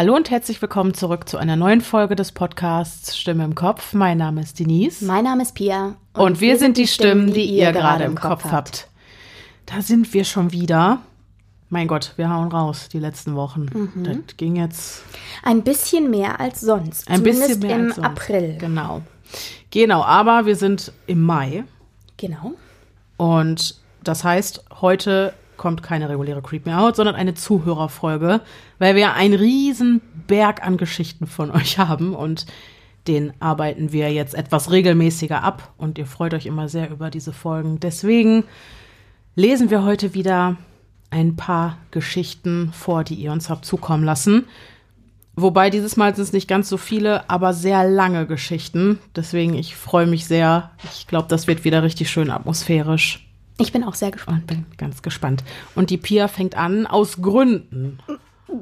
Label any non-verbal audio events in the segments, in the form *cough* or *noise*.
Hallo und herzlich willkommen zurück zu einer neuen Folge des Podcasts Stimme im Kopf. Mein Name ist Denise. Mein Name ist Pia. Und, und wir, wir sind die Stimmen, die, die ihr gerade im Kopf habt. habt. Da sind wir schon wieder. Mein Gott, wir hauen raus die letzten Wochen. Mhm. Das ging jetzt. Ein bisschen mehr als sonst. Ein bisschen mehr im als sonst. April. Genau. Genau, aber wir sind im Mai. Genau. Und das heißt, heute kommt keine reguläre Creep mehr out, sondern eine Zuhörerfolge, weil wir einen riesen Berg an Geschichten von *laughs* euch haben und den arbeiten wir jetzt etwas regelmäßiger ab und ihr freut euch immer sehr über diese Folgen. Deswegen lesen wir heute wieder ein paar Geschichten vor, die ihr uns habt zukommen lassen. Wobei dieses Mal sind es nicht ganz so viele, aber sehr lange Geschichten. Deswegen, ich freue mich sehr. Ich glaube, das wird wieder richtig schön atmosphärisch. Ich bin auch sehr gespannt. Und bin ganz gespannt. Und die Pia fängt an aus Gründen.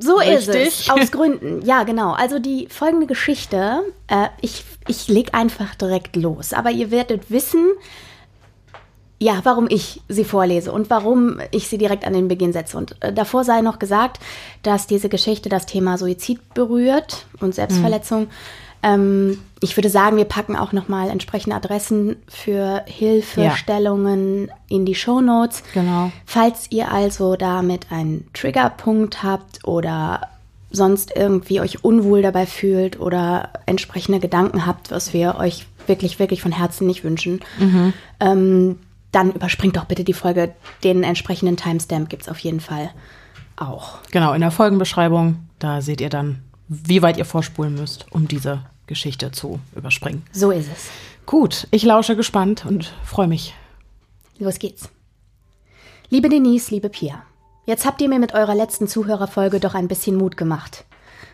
So Richtig? ist es. Aus Gründen. Ja, genau. Also die folgende Geschichte, äh, ich, ich leg einfach direkt los. Aber ihr werdet wissen, ja, warum ich sie vorlese und warum ich sie direkt an den Beginn setze. Und äh, davor sei noch gesagt, dass diese Geschichte das Thema Suizid berührt und Selbstverletzung. Mhm. Ähm, ich würde sagen, wir packen auch nochmal entsprechende Adressen für Hilfestellungen ja. in die Show Notes. Genau. Falls ihr also damit einen Triggerpunkt habt oder sonst irgendwie euch unwohl dabei fühlt oder entsprechende Gedanken habt, was wir euch wirklich, wirklich von Herzen nicht wünschen, mhm. ähm, dann überspringt doch bitte die Folge. Den entsprechenden Timestamp gibt es auf jeden Fall auch. Genau, in der Folgenbeschreibung, da seht ihr dann wie weit ihr vorspulen müsst, um diese Geschichte zu überspringen. So ist es. Gut, ich lausche gespannt und freue mich. Los geht's. Liebe Denise, liebe Pia, jetzt habt ihr mir mit eurer letzten Zuhörerfolge doch ein bisschen Mut gemacht.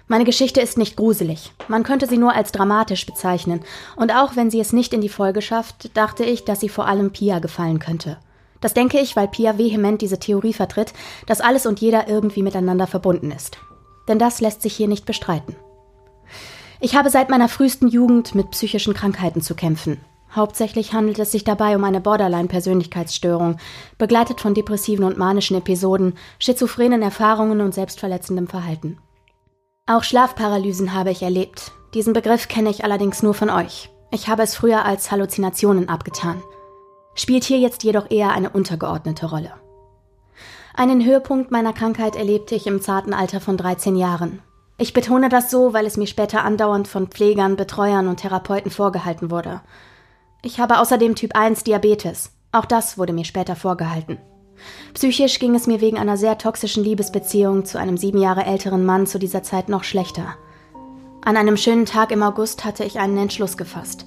Meine Geschichte ist nicht gruselig. Man könnte sie nur als dramatisch bezeichnen. Und auch wenn sie es nicht in die Folge schafft, dachte ich, dass sie vor allem Pia gefallen könnte. Das denke ich, weil Pia vehement diese Theorie vertritt, dass alles und jeder irgendwie miteinander verbunden ist denn das lässt sich hier nicht bestreiten. Ich habe seit meiner frühesten Jugend mit psychischen Krankheiten zu kämpfen. Hauptsächlich handelt es sich dabei um eine Borderline-Persönlichkeitsstörung, begleitet von depressiven und manischen Episoden, schizophrenen Erfahrungen und selbstverletzendem Verhalten. Auch Schlafparalysen habe ich erlebt. Diesen Begriff kenne ich allerdings nur von euch. Ich habe es früher als Halluzinationen abgetan. Spielt hier jetzt jedoch eher eine untergeordnete Rolle. Einen Höhepunkt meiner Krankheit erlebte ich im zarten Alter von 13 Jahren. Ich betone das so, weil es mir später andauernd von Pflegern, Betreuern und Therapeuten vorgehalten wurde. Ich habe außerdem Typ 1 Diabetes. Auch das wurde mir später vorgehalten. Psychisch ging es mir wegen einer sehr toxischen Liebesbeziehung zu einem sieben Jahre älteren Mann zu dieser Zeit noch schlechter. An einem schönen Tag im August hatte ich einen Entschluss gefasst.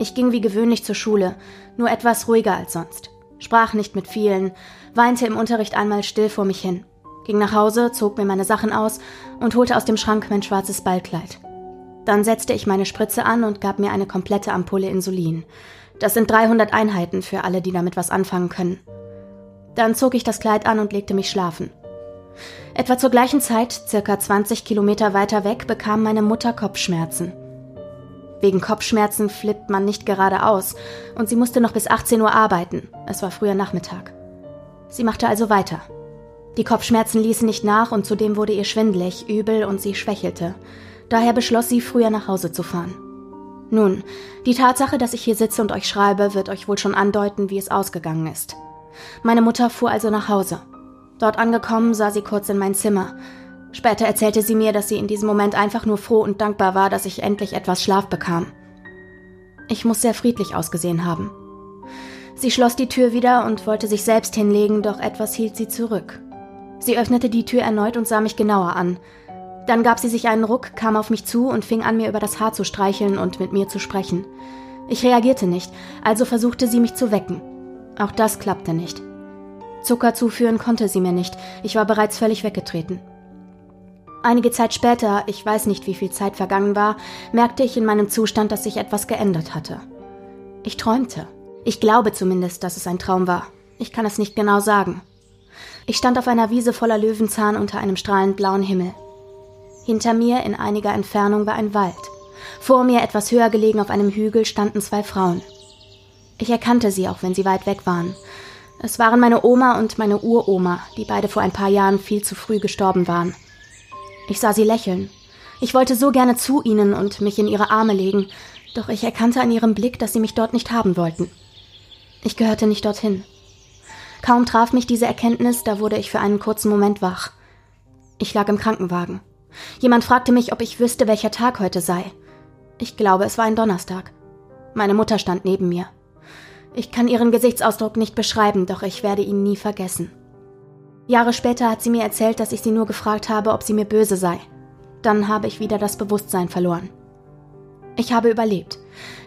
Ich ging wie gewöhnlich zur Schule, nur etwas ruhiger als sonst, sprach nicht mit vielen, weinte im Unterricht einmal still vor mich hin, ging nach Hause, zog mir meine Sachen aus und holte aus dem Schrank mein schwarzes Ballkleid. Dann setzte ich meine Spritze an und gab mir eine komplette Ampulle Insulin. Das sind 300 Einheiten für alle, die damit was anfangen können. Dann zog ich das Kleid an und legte mich schlafen. Etwa zur gleichen Zeit, circa 20 Kilometer weiter weg, bekam meine Mutter Kopfschmerzen. Wegen Kopfschmerzen flippt man nicht geradeaus und sie musste noch bis 18 Uhr arbeiten. Es war früher Nachmittag. Sie machte also weiter. Die Kopfschmerzen ließen nicht nach und zudem wurde ihr schwindlig, übel und sie schwächelte. Daher beschloss sie, früher nach Hause zu fahren. Nun, die Tatsache, dass ich hier sitze und euch schreibe, wird euch wohl schon andeuten, wie es ausgegangen ist. Meine Mutter fuhr also nach Hause. Dort angekommen sah sie kurz in mein Zimmer. Später erzählte sie mir, dass sie in diesem Moment einfach nur froh und dankbar war, dass ich endlich etwas Schlaf bekam. Ich muss sehr friedlich ausgesehen haben. Sie schloss die Tür wieder und wollte sich selbst hinlegen, doch etwas hielt sie zurück. Sie öffnete die Tür erneut und sah mich genauer an. Dann gab sie sich einen Ruck, kam auf mich zu und fing an, mir über das Haar zu streicheln und mit mir zu sprechen. Ich reagierte nicht, also versuchte sie mich zu wecken. Auch das klappte nicht. Zucker zuführen konnte sie mir nicht, ich war bereits völlig weggetreten. Einige Zeit später, ich weiß nicht, wie viel Zeit vergangen war, merkte ich in meinem Zustand, dass sich etwas geändert hatte. Ich träumte. Ich glaube zumindest, dass es ein Traum war. Ich kann es nicht genau sagen. Ich stand auf einer Wiese voller Löwenzahn unter einem strahlend blauen Himmel. Hinter mir in einiger Entfernung war ein Wald. Vor mir, etwas höher gelegen auf einem Hügel, standen zwei Frauen. Ich erkannte sie, auch wenn sie weit weg waren. Es waren meine Oma und meine Uroma, die beide vor ein paar Jahren viel zu früh gestorben waren. Ich sah sie lächeln. Ich wollte so gerne zu ihnen und mich in ihre Arme legen, doch ich erkannte an ihrem Blick, dass sie mich dort nicht haben wollten. Ich gehörte nicht dorthin. Kaum traf mich diese Erkenntnis, da wurde ich für einen kurzen Moment wach. Ich lag im Krankenwagen. Jemand fragte mich, ob ich wüsste, welcher Tag heute sei. Ich glaube, es war ein Donnerstag. Meine Mutter stand neben mir. Ich kann ihren Gesichtsausdruck nicht beschreiben, doch ich werde ihn nie vergessen. Jahre später hat sie mir erzählt, dass ich sie nur gefragt habe, ob sie mir böse sei. Dann habe ich wieder das Bewusstsein verloren. Ich habe überlebt.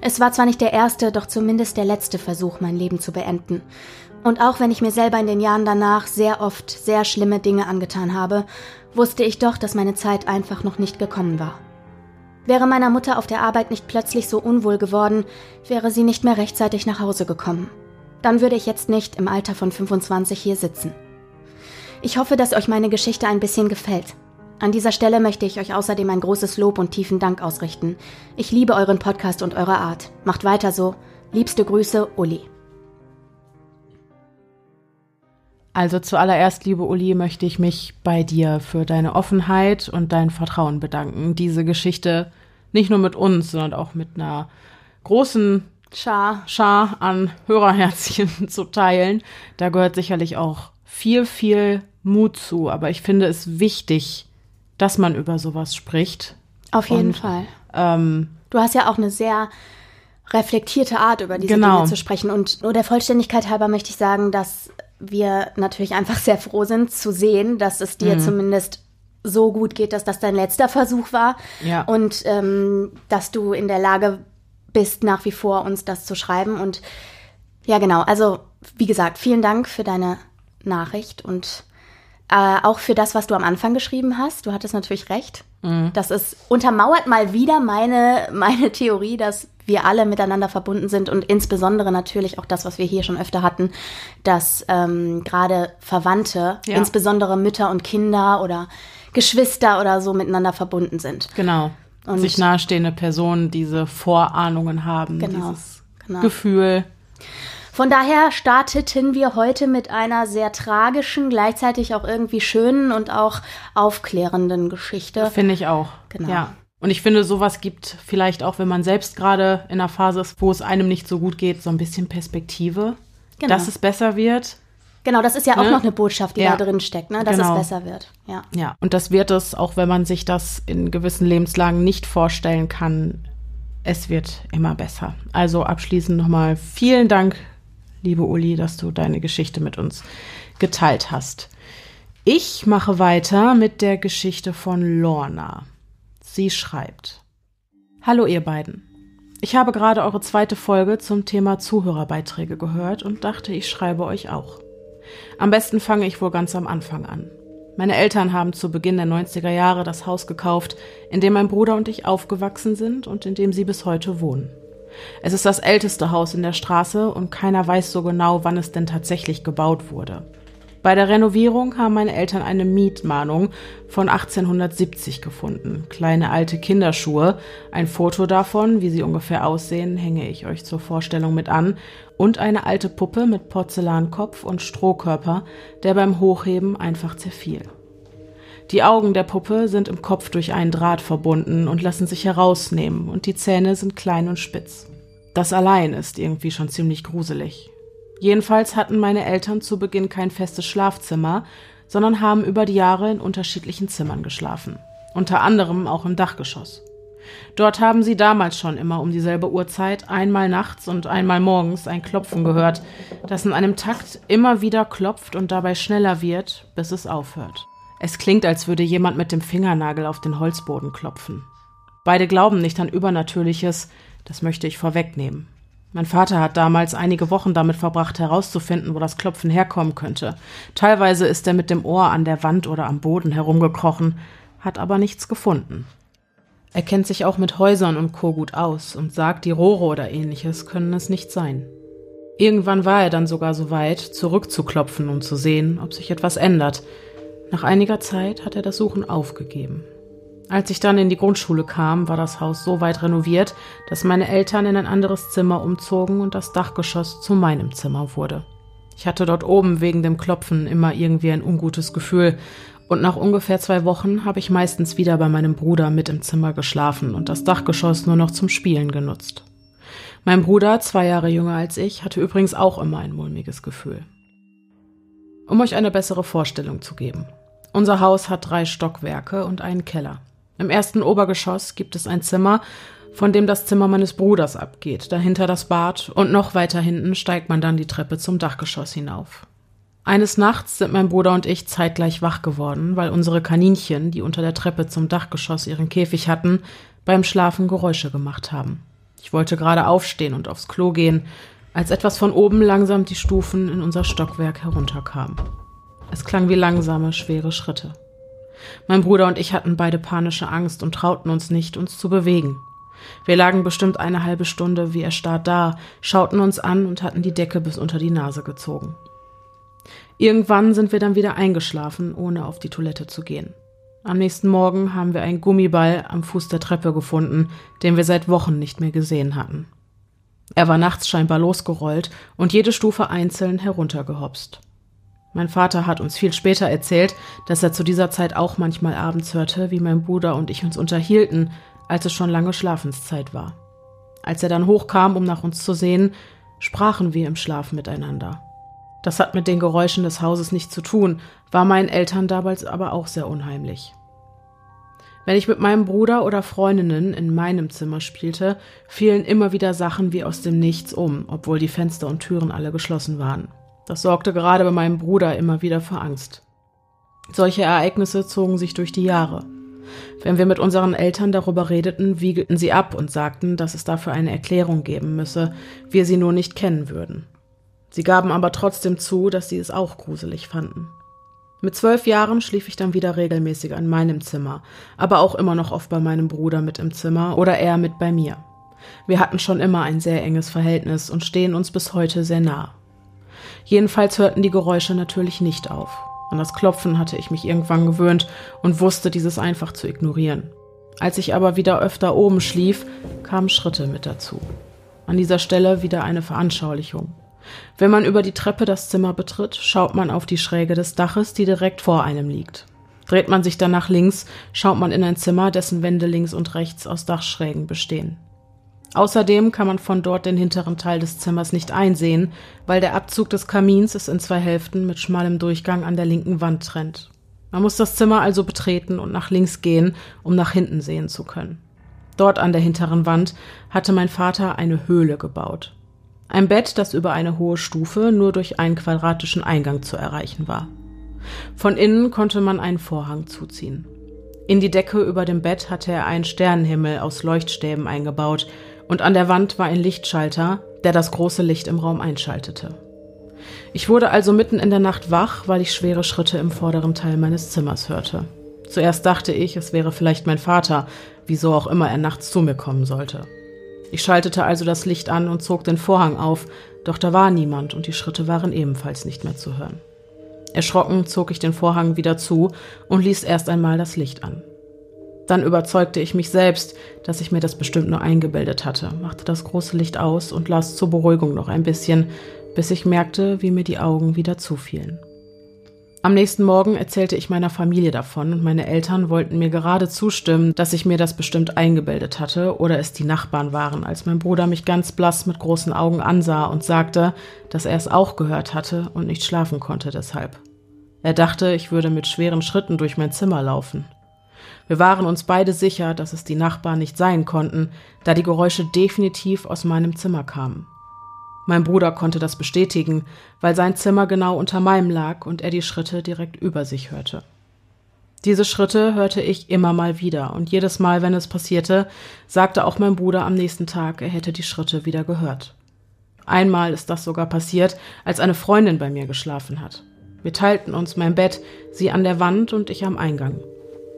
Es war zwar nicht der erste, doch zumindest der letzte Versuch, mein Leben zu beenden. Und auch wenn ich mir selber in den Jahren danach sehr oft sehr schlimme Dinge angetan habe, wusste ich doch, dass meine Zeit einfach noch nicht gekommen war. Wäre meiner Mutter auf der Arbeit nicht plötzlich so unwohl geworden, wäre sie nicht mehr rechtzeitig nach Hause gekommen. Dann würde ich jetzt nicht im Alter von 25 hier sitzen. Ich hoffe, dass euch meine Geschichte ein bisschen gefällt. An dieser Stelle möchte ich euch außerdem ein großes Lob und tiefen Dank ausrichten. Ich liebe euren Podcast und eure Art. Macht weiter so. Liebste Grüße, Uli. Also zuallererst, liebe Uli, möchte ich mich bei dir für deine Offenheit und dein Vertrauen bedanken, diese Geschichte nicht nur mit uns, sondern auch mit einer großen Schar, Schar an Hörerherzchen *laughs* zu teilen. Da gehört sicherlich auch viel, viel Mut zu. Aber ich finde es wichtig, dass man über sowas spricht. Auf jeden und, Fall. Ähm, du hast ja auch eine sehr reflektierte Art, über diese genau. Dinge zu sprechen. Und nur der Vollständigkeit halber möchte ich sagen, dass wir natürlich einfach sehr froh sind zu sehen, dass es dir mhm. zumindest so gut geht, dass das dein letzter Versuch war ja. und ähm, dass du in der Lage bist, nach wie vor uns das zu schreiben. Und ja, genau. Also, wie gesagt, vielen Dank für deine Nachricht und äh, auch für das, was du am Anfang geschrieben hast. Du hattest natürlich recht. Mhm. Das ist untermauert mal wieder meine, *laughs* meine Theorie, dass wir alle miteinander verbunden sind und insbesondere natürlich auch das, was wir hier schon öfter hatten, dass ähm, gerade Verwandte, ja. insbesondere Mütter und Kinder oder Geschwister oder so miteinander verbunden sind. Genau. Und sich nahestehende Personen diese Vorahnungen haben, genau, dieses genau. Gefühl. Von daher starteten wir heute mit einer sehr tragischen, gleichzeitig auch irgendwie schönen und auch aufklärenden Geschichte. Finde ich auch. Genau. Ja. Und ich finde, sowas gibt vielleicht auch, wenn man selbst gerade in einer Phase ist, wo es einem nicht so gut geht, so ein bisschen Perspektive, genau. dass es besser wird. Genau, das ist ja ne? auch noch eine Botschaft, die ja. da drin steckt, ne? dass genau. es besser wird. Ja. ja, und das wird es, auch wenn man sich das in gewissen Lebenslagen nicht vorstellen kann. Es wird immer besser. Also abschließend nochmal vielen Dank, liebe Uli, dass du deine Geschichte mit uns geteilt hast. Ich mache weiter mit der Geschichte von Lorna. Sie schreibt. Hallo ihr beiden. Ich habe gerade eure zweite Folge zum Thema Zuhörerbeiträge gehört und dachte, ich schreibe euch auch. Am besten fange ich wohl ganz am Anfang an. Meine Eltern haben zu Beginn der 90er Jahre das Haus gekauft, in dem mein Bruder und ich aufgewachsen sind und in dem sie bis heute wohnen. Es ist das älteste Haus in der Straße und keiner weiß so genau, wann es denn tatsächlich gebaut wurde. Bei der Renovierung haben meine Eltern eine Mietmahnung von 1870 gefunden. Kleine alte Kinderschuhe, ein Foto davon, wie sie ungefähr aussehen, hänge ich euch zur Vorstellung mit an, und eine alte Puppe mit Porzellankopf und Strohkörper, der beim Hochheben einfach zerfiel. Die Augen der Puppe sind im Kopf durch einen Draht verbunden und lassen sich herausnehmen, und die Zähne sind klein und spitz. Das allein ist irgendwie schon ziemlich gruselig. Jedenfalls hatten meine Eltern zu Beginn kein festes Schlafzimmer, sondern haben über die Jahre in unterschiedlichen Zimmern geschlafen, unter anderem auch im Dachgeschoss. Dort haben sie damals schon immer um dieselbe Uhrzeit, einmal nachts und einmal morgens, ein Klopfen gehört, das in einem Takt immer wieder klopft und dabei schneller wird, bis es aufhört. Es klingt, als würde jemand mit dem Fingernagel auf den Holzboden klopfen. Beide glauben nicht an Übernatürliches, das möchte ich vorwegnehmen. Mein Vater hat damals einige Wochen damit verbracht, herauszufinden, wo das Klopfen herkommen könnte. Teilweise ist er mit dem Ohr an der Wand oder am Boden herumgekrochen, hat aber nichts gefunden. Er kennt sich auch mit Häusern und Co. gut aus und sagt, die Rohre oder ähnliches können es nicht sein. Irgendwann war er dann sogar so weit, zurückzuklopfen und zu sehen, ob sich etwas ändert. Nach einiger Zeit hat er das Suchen aufgegeben. Als ich dann in die Grundschule kam, war das Haus so weit renoviert, dass meine Eltern in ein anderes Zimmer umzogen und das Dachgeschoss zu meinem Zimmer wurde. Ich hatte dort oben wegen dem Klopfen immer irgendwie ein ungutes Gefühl Und nach ungefähr zwei Wochen habe ich meistens wieder bei meinem Bruder mit im Zimmer geschlafen und das Dachgeschoss nur noch zum Spielen genutzt. Mein Bruder, zwei Jahre jünger als ich, hatte übrigens auch immer ein mulmiges Gefühl. Um euch eine bessere Vorstellung zu geben. Unser Haus hat drei Stockwerke und einen Keller. Im ersten Obergeschoss gibt es ein Zimmer, von dem das Zimmer meines Bruders abgeht, dahinter das Bad und noch weiter hinten steigt man dann die Treppe zum Dachgeschoss hinauf. Eines Nachts sind mein Bruder und ich zeitgleich wach geworden, weil unsere Kaninchen, die unter der Treppe zum Dachgeschoss ihren Käfig hatten, beim Schlafen Geräusche gemacht haben. Ich wollte gerade aufstehen und aufs Klo gehen, als etwas von oben langsam die Stufen in unser Stockwerk herunterkam. Es klang wie langsame, schwere Schritte. Mein Bruder und ich hatten beide panische Angst und trauten uns nicht, uns zu bewegen. Wir lagen bestimmt eine halbe Stunde wie erstarrt da, schauten uns an und hatten die Decke bis unter die Nase gezogen. Irgendwann sind wir dann wieder eingeschlafen, ohne auf die Toilette zu gehen. Am nächsten Morgen haben wir einen Gummiball am Fuß der Treppe gefunden, den wir seit Wochen nicht mehr gesehen hatten. Er war nachts scheinbar losgerollt und jede Stufe einzeln heruntergehopst. Mein Vater hat uns viel später erzählt, dass er zu dieser Zeit auch manchmal abends hörte, wie mein Bruder und ich uns unterhielten, als es schon lange Schlafenszeit war. Als er dann hochkam, um nach uns zu sehen, sprachen wir im Schlaf miteinander. Das hat mit den Geräuschen des Hauses nichts zu tun, war meinen Eltern damals aber auch sehr unheimlich. Wenn ich mit meinem Bruder oder Freundinnen in meinem Zimmer spielte, fielen immer wieder Sachen wie aus dem Nichts um, obwohl die Fenster und Türen alle geschlossen waren. Das sorgte gerade bei meinem Bruder immer wieder für Angst. Solche Ereignisse zogen sich durch die Jahre. Wenn wir mit unseren Eltern darüber redeten, wiegelten sie ab und sagten, dass es dafür eine Erklärung geben müsse, wir sie nur nicht kennen würden. Sie gaben aber trotzdem zu, dass sie es auch gruselig fanden. Mit zwölf Jahren schlief ich dann wieder regelmäßig an meinem Zimmer, aber auch immer noch oft bei meinem Bruder mit im Zimmer oder er mit bei mir. Wir hatten schon immer ein sehr enges Verhältnis und stehen uns bis heute sehr nah. Jedenfalls hörten die Geräusche natürlich nicht auf. An das Klopfen hatte ich mich irgendwann gewöhnt und wusste, dieses einfach zu ignorieren. Als ich aber wieder öfter oben schlief, kamen Schritte mit dazu. An dieser Stelle wieder eine Veranschaulichung. Wenn man über die Treppe das Zimmer betritt, schaut man auf die Schräge des Daches, die direkt vor einem liegt. Dreht man sich dann nach links, schaut man in ein Zimmer, dessen Wände links und rechts aus Dachschrägen bestehen. Außerdem kann man von dort den hinteren Teil des Zimmers nicht einsehen, weil der Abzug des Kamins es in zwei Hälften mit schmalem Durchgang an der linken Wand trennt. Man muss das Zimmer also betreten und nach links gehen, um nach hinten sehen zu können. Dort an der hinteren Wand hatte mein Vater eine Höhle gebaut. Ein Bett, das über eine hohe Stufe nur durch einen quadratischen Eingang zu erreichen war. Von innen konnte man einen Vorhang zuziehen. In die Decke über dem Bett hatte er einen Sternenhimmel aus Leuchtstäben eingebaut, und an der Wand war ein Lichtschalter, der das große Licht im Raum einschaltete. Ich wurde also mitten in der Nacht wach, weil ich schwere Schritte im vorderen Teil meines Zimmers hörte. Zuerst dachte ich, es wäre vielleicht mein Vater, wieso auch immer er nachts zu mir kommen sollte. Ich schaltete also das Licht an und zog den Vorhang auf, doch da war niemand und die Schritte waren ebenfalls nicht mehr zu hören. Erschrocken zog ich den Vorhang wieder zu und ließ erst einmal das Licht an. Dann überzeugte ich mich selbst, dass ich mir das bestimmt nur eingebildet hatte, machte das große Licht aus und las zur Beruhigung noch ein bisschen, bis ich merkte, wie mir die Augen wieder zufielen. Am nächsten Morgen erzählte ich meiner Familie davon und meine Eltern wollten mir gerade zustimmen, dass ich mir das bestimmt eingebildet hatte oder es die Nachbarn waren, als mein Bruder mich ganz blass mit großen Augen ansah und sagte, dass er es auch gehört hatte und nicht schlafen konnte deshalb. Er dachte, ich würde mit schweren Schritten durch mein Zimmer laufen. Wir waren uns beide sicher, dass es die Nachbarn nicht sein konnten, da die Geräusche definitiv aus meinem Zimmer kamen. Mein Bruder konnte das bestätigen, weil sein Zimmer genau unter meinem lag und er die Schritte direkt über sich hörte. Diese Schritte hörte ich immer mal wieder, und jedes Mal, wenn es passierte, sagte auch mein Bruder am nächsten Tag, er hätte die Schritte wieder gehört. Einmal ist das sogar passiert, als eine Freundin bei mir geschlafen hat. Wir teilten uns mein Bett, sie an der Wand und ich am Eingang.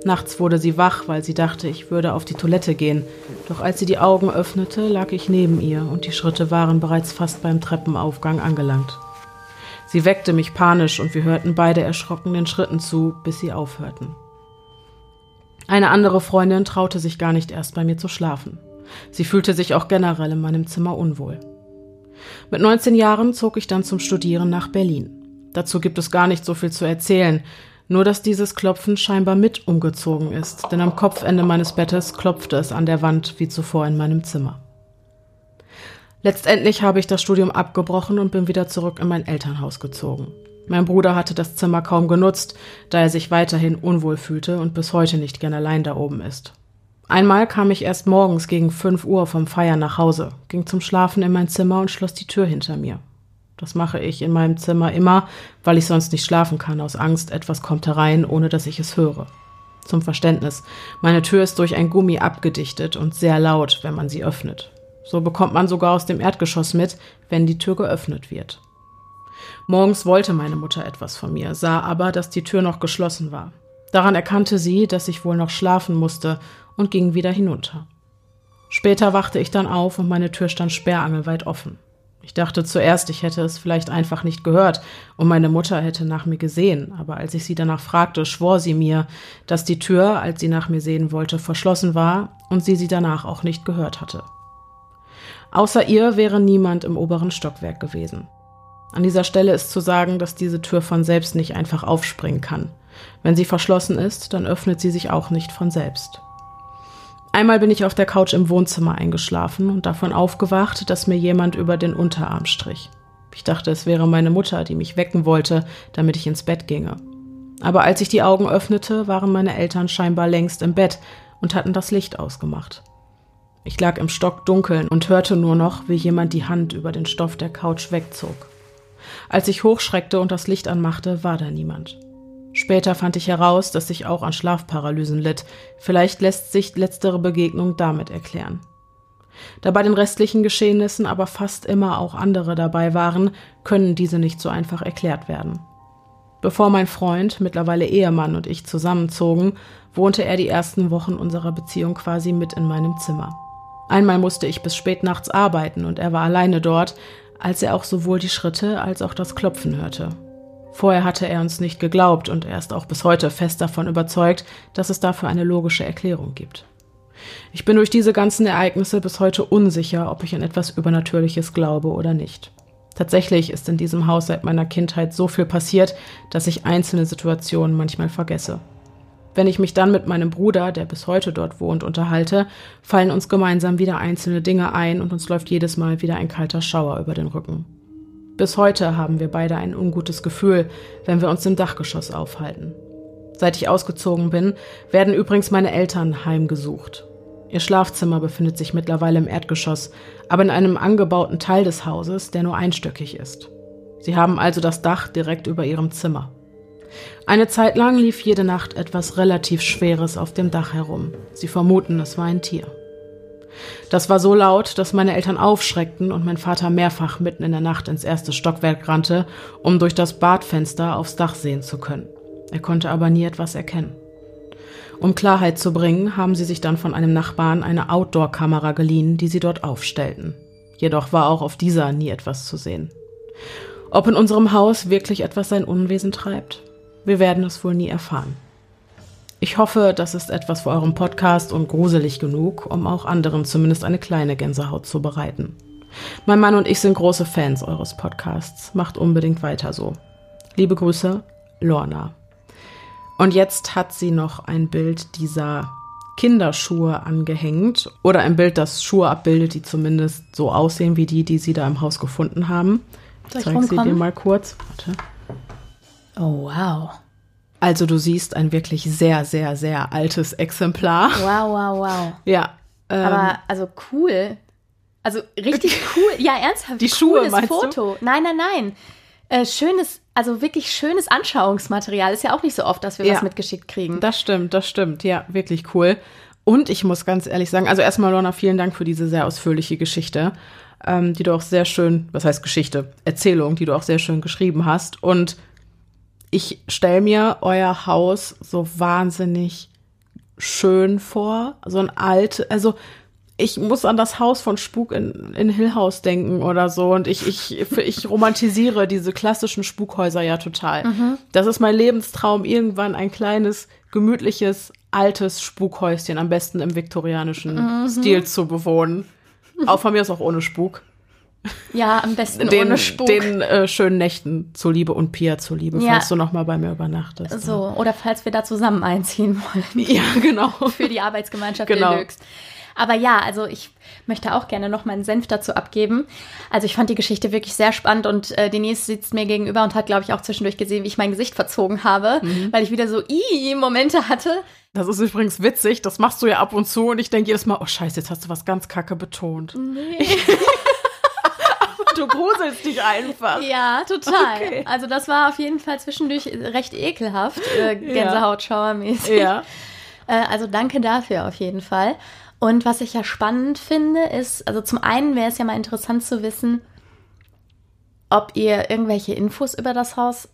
Nachts wurde sie wach, weil sie dachte, ich würde auf die Toilette gehen. Doch als sie die Augen öffnete, lag ich neben ihr und die Schritte waren bereits fast beim Treppenaufgang angelangt. Sie weckte mich panisch und wir hörten beide erschrocken den Schritten zu, bis sie aufhörten. Eine andere Freundin traute sich gar nicht erst bei mir zu schlafen. Sie fühlte sich auch generell in meinem Zimmer unwohl. Mit 19 Jahren zog ich dann zum Studieren nach Berlin. Dazu gibt es gar nicht so viel zu erzählen. Nur dass dieses Klopfen scheinbar mit umgezogen ist, denn am Kopfende meines Bettes klopfte es an der Wand wie zuvor in meinem Zimmer. Letztendlich habe ich das Studium abgebrochen und bin wieder zurück in mein Elternhaus gezogen. Mein Bruder hatte das Zimmer kaum genutzt, da er sich weiterhin unwohl fühlte und bis heute nicht gern allein da oben ist. Einmal kam ich erst morgens gegen fünf Uhr vom Feiern nach Hause, ging zum Schlafen in mein Zimmer und schloss die Tür hinter mir. Das mache ich in meinem Zimmer immer, weil ich sonst nicht schlafen kann, aus Angst, etwas kommt herein, ohne dass ich es höre. Zum Verständnis, meine Tür ist durch ein Gummi abgedichtet und sehr laut, wenn man sie öffnet. So bekommt man sogar aus dem Erdgeschoss mit, wenn die Tür geöffnet wird. Morgens wollte meine Mutter etwas von mir, sah aber, dass die Tür noch geschlossen war. Daran erkannte sie, dass ich wohl noch schlafen musste und ging wieder hinunter. Später wachte ich dann auf und meine Tür stand sperrangelweit offen. Ich dachte zuerst, ich hätte es vielleicht einfach nicht gehört und meine Mutter hätte nach mir gesehen, aber als ich sie danach fragte, schwor sie mir, dass die Tür, als sie nach mir sehen wollte, verschlossen war und sie sie danach auch nicht gehört hatte. Außer ihr wäre niemand im oberen Stockwerk gewesen. An dieser Stelle ist zu sagen, dass diese Tür von selbst nicht einfach aufspringen kann. Wenn sie verschlossen ist, dann öffnet sie sich auch nicht von selbst. Einmal bin ich auf der Couch im Wohnzimmer eingeschlafen und davon aufgewacht, dass mir jemand über den Unterarm strich. Ich dachte, es wäre meine Mutter, die mich wecken wollte, damit ich ins Bett ginge. Aber als ich die Augen öffnete, waren meine Eltern scheinbar längst im Bett und hatten das Licht ausgemacht. Ich lag im Stockdunkeln und hörte nur noch, wie jemand die Hand über den Stoff der Couch wegzog. Als ich hochschreckte und das Licht anmachte, war da niemand. Später fand ich heraus, dass ich auch an Schlafparalysen litt. Vielleicht lässt sich letztere Begegnung damit erklären. Da bei den restlichen Geschehnissen aber fast immer auch andere dabei waren, können diese nicht so einfach erklärt werden. Bevor mein Freund, mittlerweile Ehemann und ich zusammenzogen, wohnte er die ersten Wochen unserer Beziehung quasi mit in meinem Zimmer. Einmal musste ich bis spät nachts arbeiten und er war alleine dort, als er auch sowohl die Schritte als auch das Klopfen hörte. Vorher hatte er uns nicht geglaubt und er ist auch bis heute fest davon überzeugt, dass es dafür eine logische Erklärung gibt. Ich bin durch diese ganzen Ereignisse bis heute unsicher, ob ich an etwas Übernatürliches glaube oder nicht. Tatsächlich ist in diesem Haus seit meiner Kindheit so viel passiert, dass ich einzelne Situationen manchmal vergesse. Wenn ich mich dann mit meinem Bruder, der bis heute dort wohnt, unterhalte, fallen uns gemeinsam wieder einzelne Dinge ein und uns läuft jedes Mal wieder ein kalter Schauer über den Rücken. Bis heute haben wir beide ein ungutes Gefühl, wenn wir uns im Dachgeschoss aufhalten. Seit ich ausgezogen bin, werden übrigens meine Eltern heimgesucht. Ihr Schlafzimmer befindet sich mittlerweile im Erdgeschoss, aber in einem angebauten Teil des Hauses, der nur einstöckig ist. Sie haben also das Dach direkt über ihrem Zimmer. Eine Zeit lang lief jede Nacht etwas relativ Schweres auf dem Dach herum. Sie vermuten, es war ein Tier. Das war so laut, dass meine Eltern aufschreckten und mein Vater mehrfach mitten in der Nacht ins erste Stockwerk rannte, um durch das Badfenster aufs Dach sehen zu können. Er konnte aber nie etwas erkennen. Um Klarheit zu bringen, haben sie sich dann von einem Nachbarn eine Outdoor-Kamera geliehen, die sie dort aufstellten. Jedoch war auch auf dieser nie etwas zu sehen. Ob in unserem Haus wirklich etwas sein Unwesen treibt? Wir werden es wohl nie erfahren. Ich hoffe, das ist etwas für euren Podcast und gruselig genug, um auch anderen zumindest eine kleine Gänsehaut zu bereiten. Mein Mann und ich sind große Fans eures Podcasts. Macht unbedingt weiter so. Liebe Grüße, Lorna. Und jetzt hat sie noch ein Bild dieser Kinderschuhe angehängt oder ein Bild, das Schuhe abbildet, die zumindest so aussehen wie die, die sie da im Haus gefunden haben. Soll ich Zeig sie dir mal kurz. Warte. Oh, wow. Also du siehst ein wirklich sehr, sehr, sehr altes Exemplar. Wow, wow, wow. Ja. Ähm, Aber also cool. Also richtig *laughs* cool. Ja, ernsthaft. Die Schuhe meinst Foto. Du? Nein, nein, nein. Äh, schönes, also wirklich schönes Anschauungsmaterial. Ist ja auch nicht so oft, dass wir ja, was mitgeschickt kriegen. Das stimmt, das stimmt. Ja, wirklich cool. Und ich muss ganz ehrlich sagen, also erstmal, Lorna, vielen Dank für diese sehr ausführliche Geschichte, ähm, die du auch sehr schön, was heißt Geschichte, Erzählung, die du auch sehr schön geschrieben hast. Und ich stelle mir euer Haus so wahnsinnig schön vor. So ein alt, also ich muss an das Haus von Spuk in, in Hill House denken oder so. Und ich, ich, ich romantisiere diese klassischen Spukhäuser ja total. Mhm. Das ist mein Lebenstraum, irgendwann ein kleines, gemütliches, altes Spukhäuschen, am besten im viktorianischen mhm. Stil zu bewohnen. Auch von mir ist auch ohne Spuk. Ja, am besten den, ohne Spuk. den äh, schönen Nächten zuliebe und Pia zuliebe, Ja. falls du noch mal bei mir übernachtest. so, oder falls wir da zusammen einziehen wollen. *laughs* Ja, genau. Für die Arbeitsgemeinschaft Genau. Deluxe. Aber ja, also ich möchte auch gerne noch meinen Senf dazu abgeben. Also ich fand die Geschichte wirklich sehr spannend und äh, Denise sitzt mir gegenüber und hat, glaube ich, auch zwischendurch gesehen, wie ich mein Gesicht verzogen habe, Mhm. weil ich wieder so i Momente hatte. Das ist übrigens witzig, das machst du ja ab und zu und ich denke jedes Mal, oh scheiße, jetzt hast du was ganz kacke betont. Nee. *laughs* Du gruselst dich einfach. Ja, total. Okay. Also das war auf jeden Fall zwischendurch recht ekelhaft, äh, Gänsehautschauermäßig. Ja. Äh, also danke dafür auf jeden Fall. Und was ich ja spannend finde, ist, also zum einen wäre es ja mal interessant zu wissen, ob ihr irgendwelche Infos über das Haus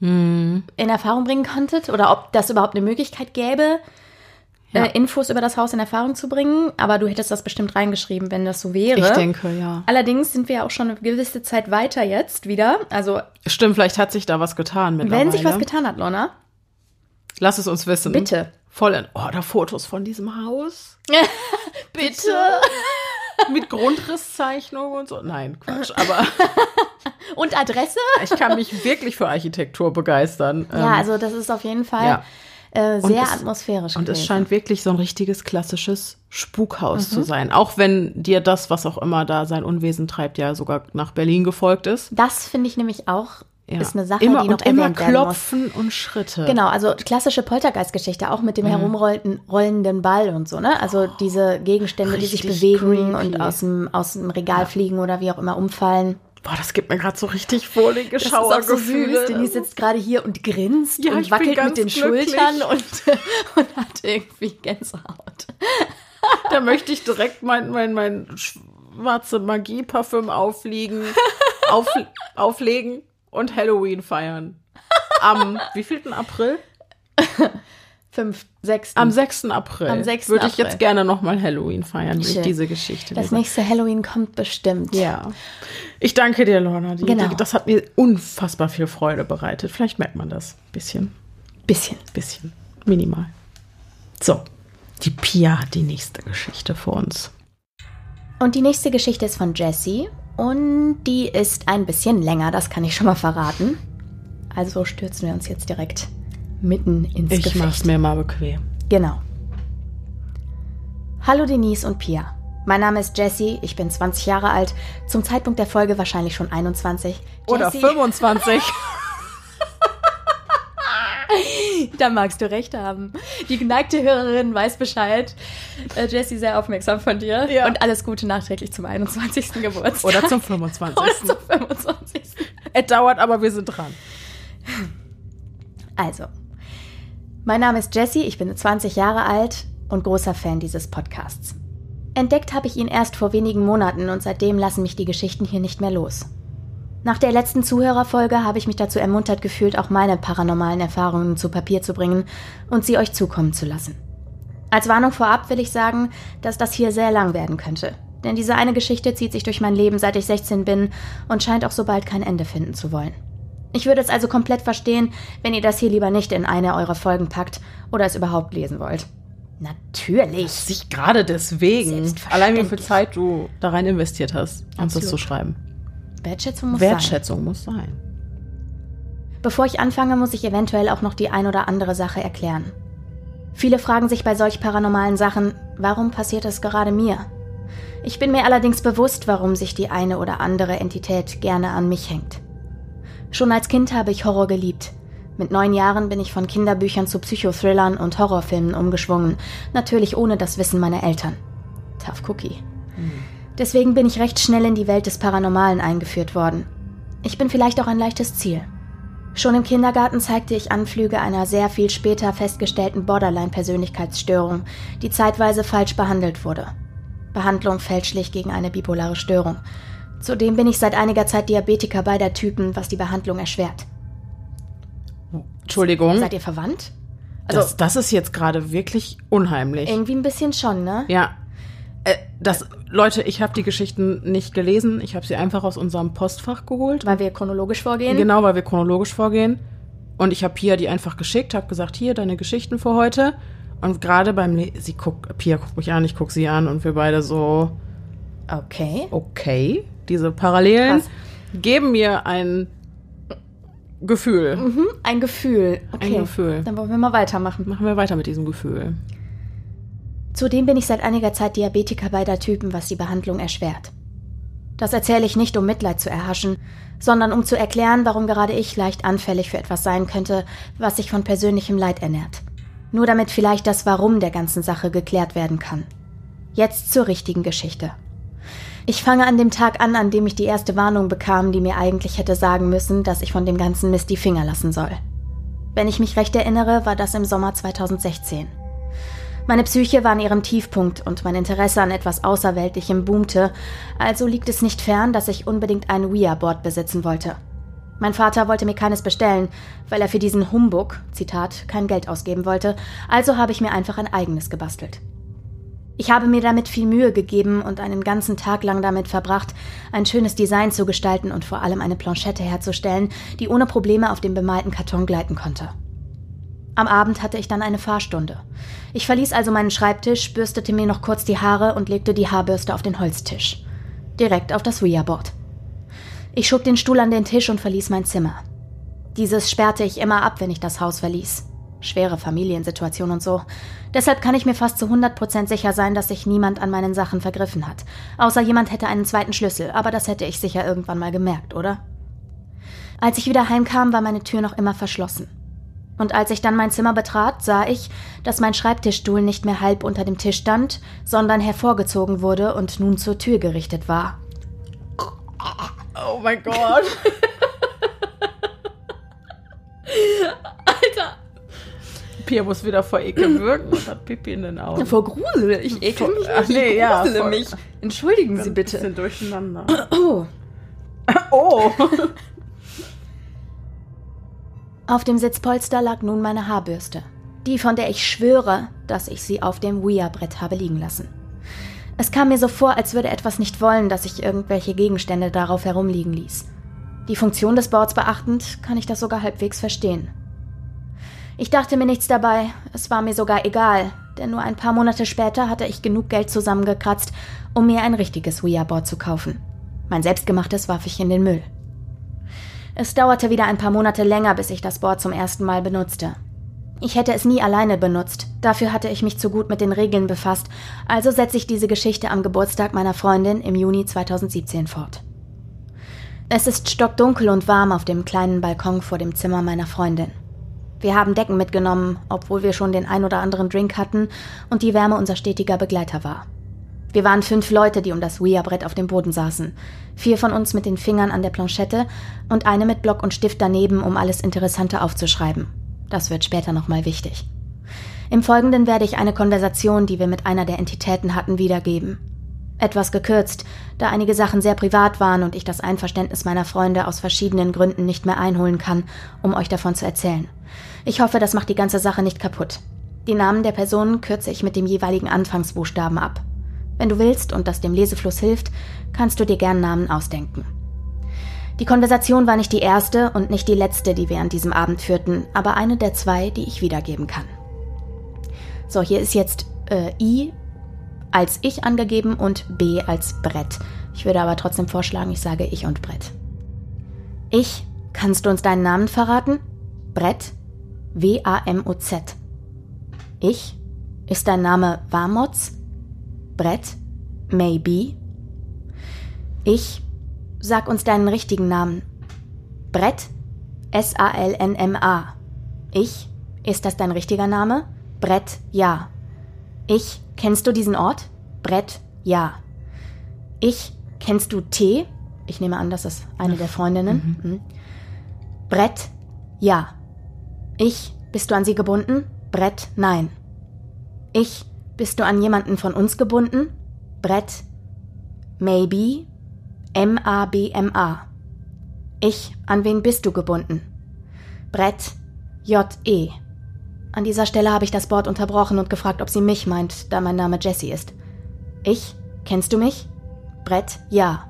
Hm. in Erfahrung bringen konntet oder ob das überhaupt eine Möglichkeit gäbe, Ja. äh, Infos über das Haus in Erfahrung zu bringen. Aber du hättest das bestimmt reingeschrieben, wenn das so wäre. Ich denke, ja. Allerdings sind wir ja auch schon eine gewisse Zeit weiter jetzt wieder. Also, Stimmt, vielleicht hat sich da was getan mittlerweile. wenn sich was getan hat, Lorna, Lass es uns wissen. bitte. Voll in, oh, da Fotos von diesem Haus. *laughs* Bitte. Mit Grundrisszeichnung und so. Nein, Quatsch. Aber *laughs* Und Adresse? ich kann mich wirklich für Architektur begeistern. Ja, Ähm, also das ist auf jeden Fall ja. Äh, Und sehr es- atmosphärisch Und es scheint wirklich so ein richtiges klassisches Spukhaus Mhm. zu sein. Auch wenn dir das, was auch immer da sein Unwesen treibt, ja sogar nach Berlin gefolgt ist. Das finde ich nämlich auch, Ja. ist eine Sache, immer die noch und immer werden muss. klopfen und Schritte. Genau, also klassische Poltergeist-Geschichte, auch mit Mhm. dem herumrollenden rollenden Ball und so, ne? Also diese Gegenstände, die sich bewegen creepy. und aus dem, aus dem Regal fliegen oder wie auch immer umfallen. Boah, das gibt mir gerade so richtig wohlige Das ist auch so Schauergefühle. süß. Denise sitzt gerade hier und grinst Ja, und wackelt mit den glücklich. Schultern und, *laughs* und hat irgendwie Gänsehaut. Da möchte ich direkt mein, mein, mein schwarze Magie-Parfüm aufliegen, auf, auflegen und Halloween feiern. Am wievielten April? Fünf, sechs. Am 6. April. Am 6. Würde ich April. jetzt gerne nochmal Halloween feiern, wie ich Schön. diese Geschichte das lese. nächste Halloween kommt bestimmt. Ja. Ich danke dir, Lorna. Die, Genau. die, das hat mir unfassbar viel Freude bereitet. Vielleicht merkt man das. Bisschen. Bisschen. Bisschen. Minimal. So. Die Pia hat die nächste Geschichte für uns. Und die nächste Geschichte ist von Jessie und die ist ein bisschen länger, das kann ich schon mal verraten. Also stürzen wir uns jetzt direkt mitten ins Ich Gefecht. mach's mir mal bequem. Genau. Hallo Denise und Pia. Mein Name ist Jessie, ich bin 20 Jahre alt, zum Zeitpunkt der Folge wahrscheinlich schon 21. Oder Jessie- 25. *laughs* Da magst du recht haben. Die geneigte Hörerin weiß Bescheid. Äh, Jessie, sehr aufmerksam von dir. Ja. Und alles Gute nachträglich zum 21. Geburtstag. Oder zum *laughs* 25. Oder zum 25. Es dauert, aber wir sind dran. Also, mein Name ist Jessie, ich bin 20 Jahre alt und großer Fan dieses Podcasts. Entdeckt habe ich ihn erst vor wenigen Monaten und seitdem lassen mich die Geschichten hier nicht mehr los. Nach der letzten Zuhörerfolge habe ich mich dazu ermuntert gefühlt, auch meine paranormalen Erfahrungen zu Papier zu bringen und sie euch zukommen zu lassen. Als Warnung vorab will ich sagen, dass das hier sehr lang werden könnte. Denn diese eine Geschichte zieht sich durch mein Leben, seit ich 16 bin und scheint auch so bald kein Ende finden zu wollen. Ich würde es also komplett verstehen, wenn ihr das hier lieber nicht in eine eurer Folgen packt oder es überhaupt lesen wollt. Natürlich. Sich gerade deswegen. Allein wie viel Zeit du da rein investiert hast, das Absolut. zu schreiben. Wertschätzung muss sein. Wertschätzung muss sein. Bevor ich anfange, muss ich eventuell auch noch die ein oder andere Sache erklären. Viele fragen sich bei solch paranormalen Sachen, warum passiert es gerade mir? Ich bin mir allerdings bewusst, warum sich die eine oder andere Entität gerne an mich hängt. Schon als Kind habe ich Horror geliebt. Mit neun Jahren bin ich von Kinderbüchern zu Psychothrillern und Horrorfilmen umgeschwungen, natürlich ohne das Wissen meiner Eltern. Tough Cookie. Deswegen bin ich recht schnell in die Welt des Paranormalen eingeführt worden. Ich bin vielleicht auch ein leichtes Ziel. Schon im Kindergarten zeigte ich Anflüge einer sehr viel später festgestellten Borderline-Persönlichkeitsstörung, die zeitweise falsch behandelt wurde. Behandlung fälschlich gegen eine bipolare Störung. Zudem bin ich seit einiger Zeit Diabetiker beider Typen, was die Behandlung erschwert. Entschuldigung. Seid ihr verwandt? Also das, das ist jetzt gerade wirklich unheimlich. irgendwie ein bisschen schon, ne? Ja. Äh, das, Leute, ich habe die Geschichten nicht gelesen. Ich habe sie einfach aus unserem Postfach geholt. Weil wir chronologisch vorgehen. Genau, weil wir chronologisch vorgehen. Und ich habe Pia die einfach geschickt, habe gesagt, hier, deine Geschichten für heute. Und gerade beim Le sie guckt, Pia guckt mich an, ich guck sie an und wir beide so, Okay. okay. Diese Parallelen Krass. geben mir ein Gefühl. Mhm, ein Gefühl. Okay. Ein Gefühl. Dann wollen wir mal weitermachen. Machen wir weiter mit diesem Gefühl. Zudem bin ich seit einiger Zeit Diabetiker beider Typen, was die Behandlung erschwert. Das erzähle ich nicht, um Mitleid zu erhaschen, sondern um zu erklären, warum gerade ich leicht anfällig für etwas sein könnte, was sich von persönlichem Leid ernährt. Nur damit vielleicht das Warum der ganzen Sache geklärt werden kann. Jetzt zur richtigen Geschichte. Ich fange an dem Tag an, an dem ich die erste Warnung bekam, die mir eigentlich hätte sagen müssen, dass ich von dem ganzen Mist die Finger lassen soll. Wenn ich mich recht erinnere, war das im Sommer 2016. Meine Psyche war an ihrem Tiefpunkt und mein Interesse an etwas Außerweltlichem boomte, also liegt es nicht fern, dass ich unbedingt ein Ouija-Board besitzen wollte. Mein Vater wollte mir keines bestellen, weil er für diesen Humbug, Zitat, kein Geld ausgeben wollte, also habe ich mir einfach ein eigenes gebastelt. Ich habe mir damit viel Mühe gegeben und einen ganzen Tag lang damit verbracht, ein schönes Design zu gestalten und vor allem eine Planchette herzustellen, die ohne Probleme auf dem bemalten Karton gleiten konnte. Am Abend hatte ich dann eine Fahrstunde. Ich verließ also meinen Schreibtisch, bürstete mir noch kurz die Haare und legte die Haarbürste auf den Holztisch. Direkt auf das Ouija-Board. Ich schob den Stuhl an den Tisch und verließ mein Zimmer. Dieses sperrte ich immer ab, wenn ich das Haus verließ. Schwere Familiensituation und so. Deshalb kann ich mir fast zu 100% sicher sein, dass sich niemand an meinen Sachen vergriffen hat. Außer jemand hätte einen zweiten Schlüssel, aber das hätte ich sicher irgendwann mal gemerkt, oder? Als ich wieder heimkam, war meine Tür noch immer verschlossen. Und als ich dann mein Zimmer betrat, sah ich, dass mein Schreibtischstuhl nicht mehr halb unter dem Tisch stand, sondern hervorgezogen wurde und nun zur Tür gerichtet war. Oh mein Gott. *laughs* Pia muss wieder vor Ekel *clears throat* wirken und hat Pipi in den Augen. Vor Grusel. Ich ekel mich Ach, nicht. nee, ich ja, grusele voll. mich. Entschuldigen Sie Ein bitte. bisschen durcheinander. *clears throat* Oh. Oh. *laughs* Auf dem Sitzpolster lag nun meine Haarbürste. Die, von der ich schwöre, dass ich sie auf dem Ouija-Brett habe liegen lassen. Es kam mir so vor, als würde etwas nicht wollen, dass ich irgendwelche Gegenstände darauf herumliegen ließ. Die Funktion des Boards beachtend, kann ich das sogar halbwegs verstehen. Ich dachte mir nichts dabei, es war mir sogar egal, denn nur ein paar Monate später hatte ich genug Geld zusammengekratzt, um mir ein richtiges Ouija-Board zu kaufen. Mein selbstgemachtes warf ich in den Müll. Es dauerte wieder ein paar Monate länger, bis ich das Board zum ersten Mal benutzte. Ich hätte es nie alleine benutzt, dafür hatte ich mich zu gut mit den Regeln befasst, also setze ich diese Geschichte am Geburtstag meiner Freundin im Juni 2017 fort. Es ist stockdunkel und warm auf dem kleinen Balkon vor dem Zimmer meiner Freundin. Wir haben Decken mitgenommen, obwohl wir schon den ein oder anderen Drink hatten und die Wärme unser stetiger Begleiter war. Wir waren fünf Leute, die um das Ouija-Brett auf dem Boden saßen. Vier von uns mit den Fingern an der Planchette und eine mit Block und Stift daneben, um alles Interessante aufzuschreiben. Das wird später nochmal wichtig. Im Folgenden werde ich eine Konversation, die wir mit einer der Entitäten hatten, wiedergeben. Etwas gekürzt, da einige Sachen sehr privat waren und ich das Einverständnis meiner Freunde aus verschiedenen Gründen nicht mehr einholen kann, um euch davon zu erzählen. Ich hoffe, das macht die ganze Sache nicht kaputt. Die Namen der Personen kürze ich mit dem jeweiligen Anfangsbuchstaben ab. Wenn du willst und das dem Lesefluss hilft, kannst du dir gern Namen ausdenken. Die Konversation war nicht die erste und nicht die letzte, die wir an diesem Abend führten, aber eine der zwei, die ich wiedergeben kann. So, hier ist jetzt äh, I als ich angegeben und B als Brett. Ich würde aber trotzdem vorschlagen, ich sage ich und Brett. Ich, kannst du uns deinen Namen verraten? Brett, W-A-M-O-Z. Ich, ist dein Name Wamots? Brett, Maybe. Ich, sag uns deinen richtigen Namen. Brett, S-A-L-N-M-A. Ich, ist das dein richtiger Name? Brett, ja. Ich, kennst du diesen Ort? Brett, ja. Ich, kennst du T? Ich nehme an, das ist eine der Freundinnen. Mhm. Brett, ja. Ich, bist du an sie gebunden? Brett, nein. Ich, bist du an jemanden von uns gebunden? Brett, maybe. M-A-B-M-A. Ich, an wen bist du gebunden? Brett, J-E. An dieser Stelle habe ich das Board unterbrochen und gefragt, ob sie mich meint, da mein Name Jessie ist. Ich, kennst du mich? Brett, ja.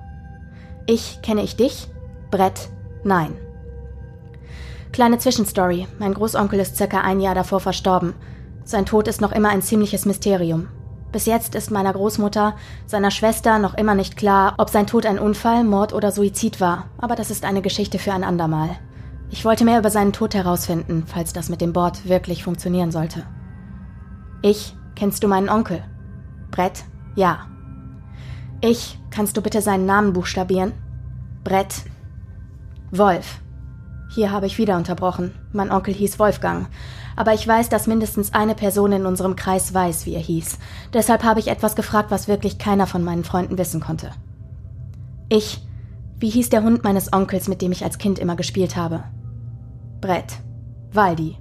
Ich, kenne ich dich? Brett, nein. Kleine Zwischenstory. Mein Großonkel ist circa ein Jahr davor verstorben. Sein Tod ist noch immer ein ziemliches Mysterium. Bis jetzt ist meiner Großmutter, seiner Schwester noch immer nicht klar, ob sein Tod ein Unfall, Mord oder Suizid war, aber das ist eine Geschichte für ein andermal. Ich wollte mehr über seinen Tod herausfinden, falls das mit dem Board wirklich funktionieren sollte. Ich, kennst du meinen Onkel? Brett, ja. Ich, kannst du bitte seinen Namen buchstabieren? Brett. Wolf. Hier habe ich wieder unterbrochen. Mein Onkel hieß Wolfgang. Aber ich weiß, dass mindestens eine Person in unserem Kreis weiß, wie er hieß. Deshalb habe ich etwas gefragt, was wirklich keiner von meinen Freunden wissen konnte. Ich. Wie hieß der Hund meines Onkels, mit dem ich als Kind immer gespielt habe? Brett. Waldi.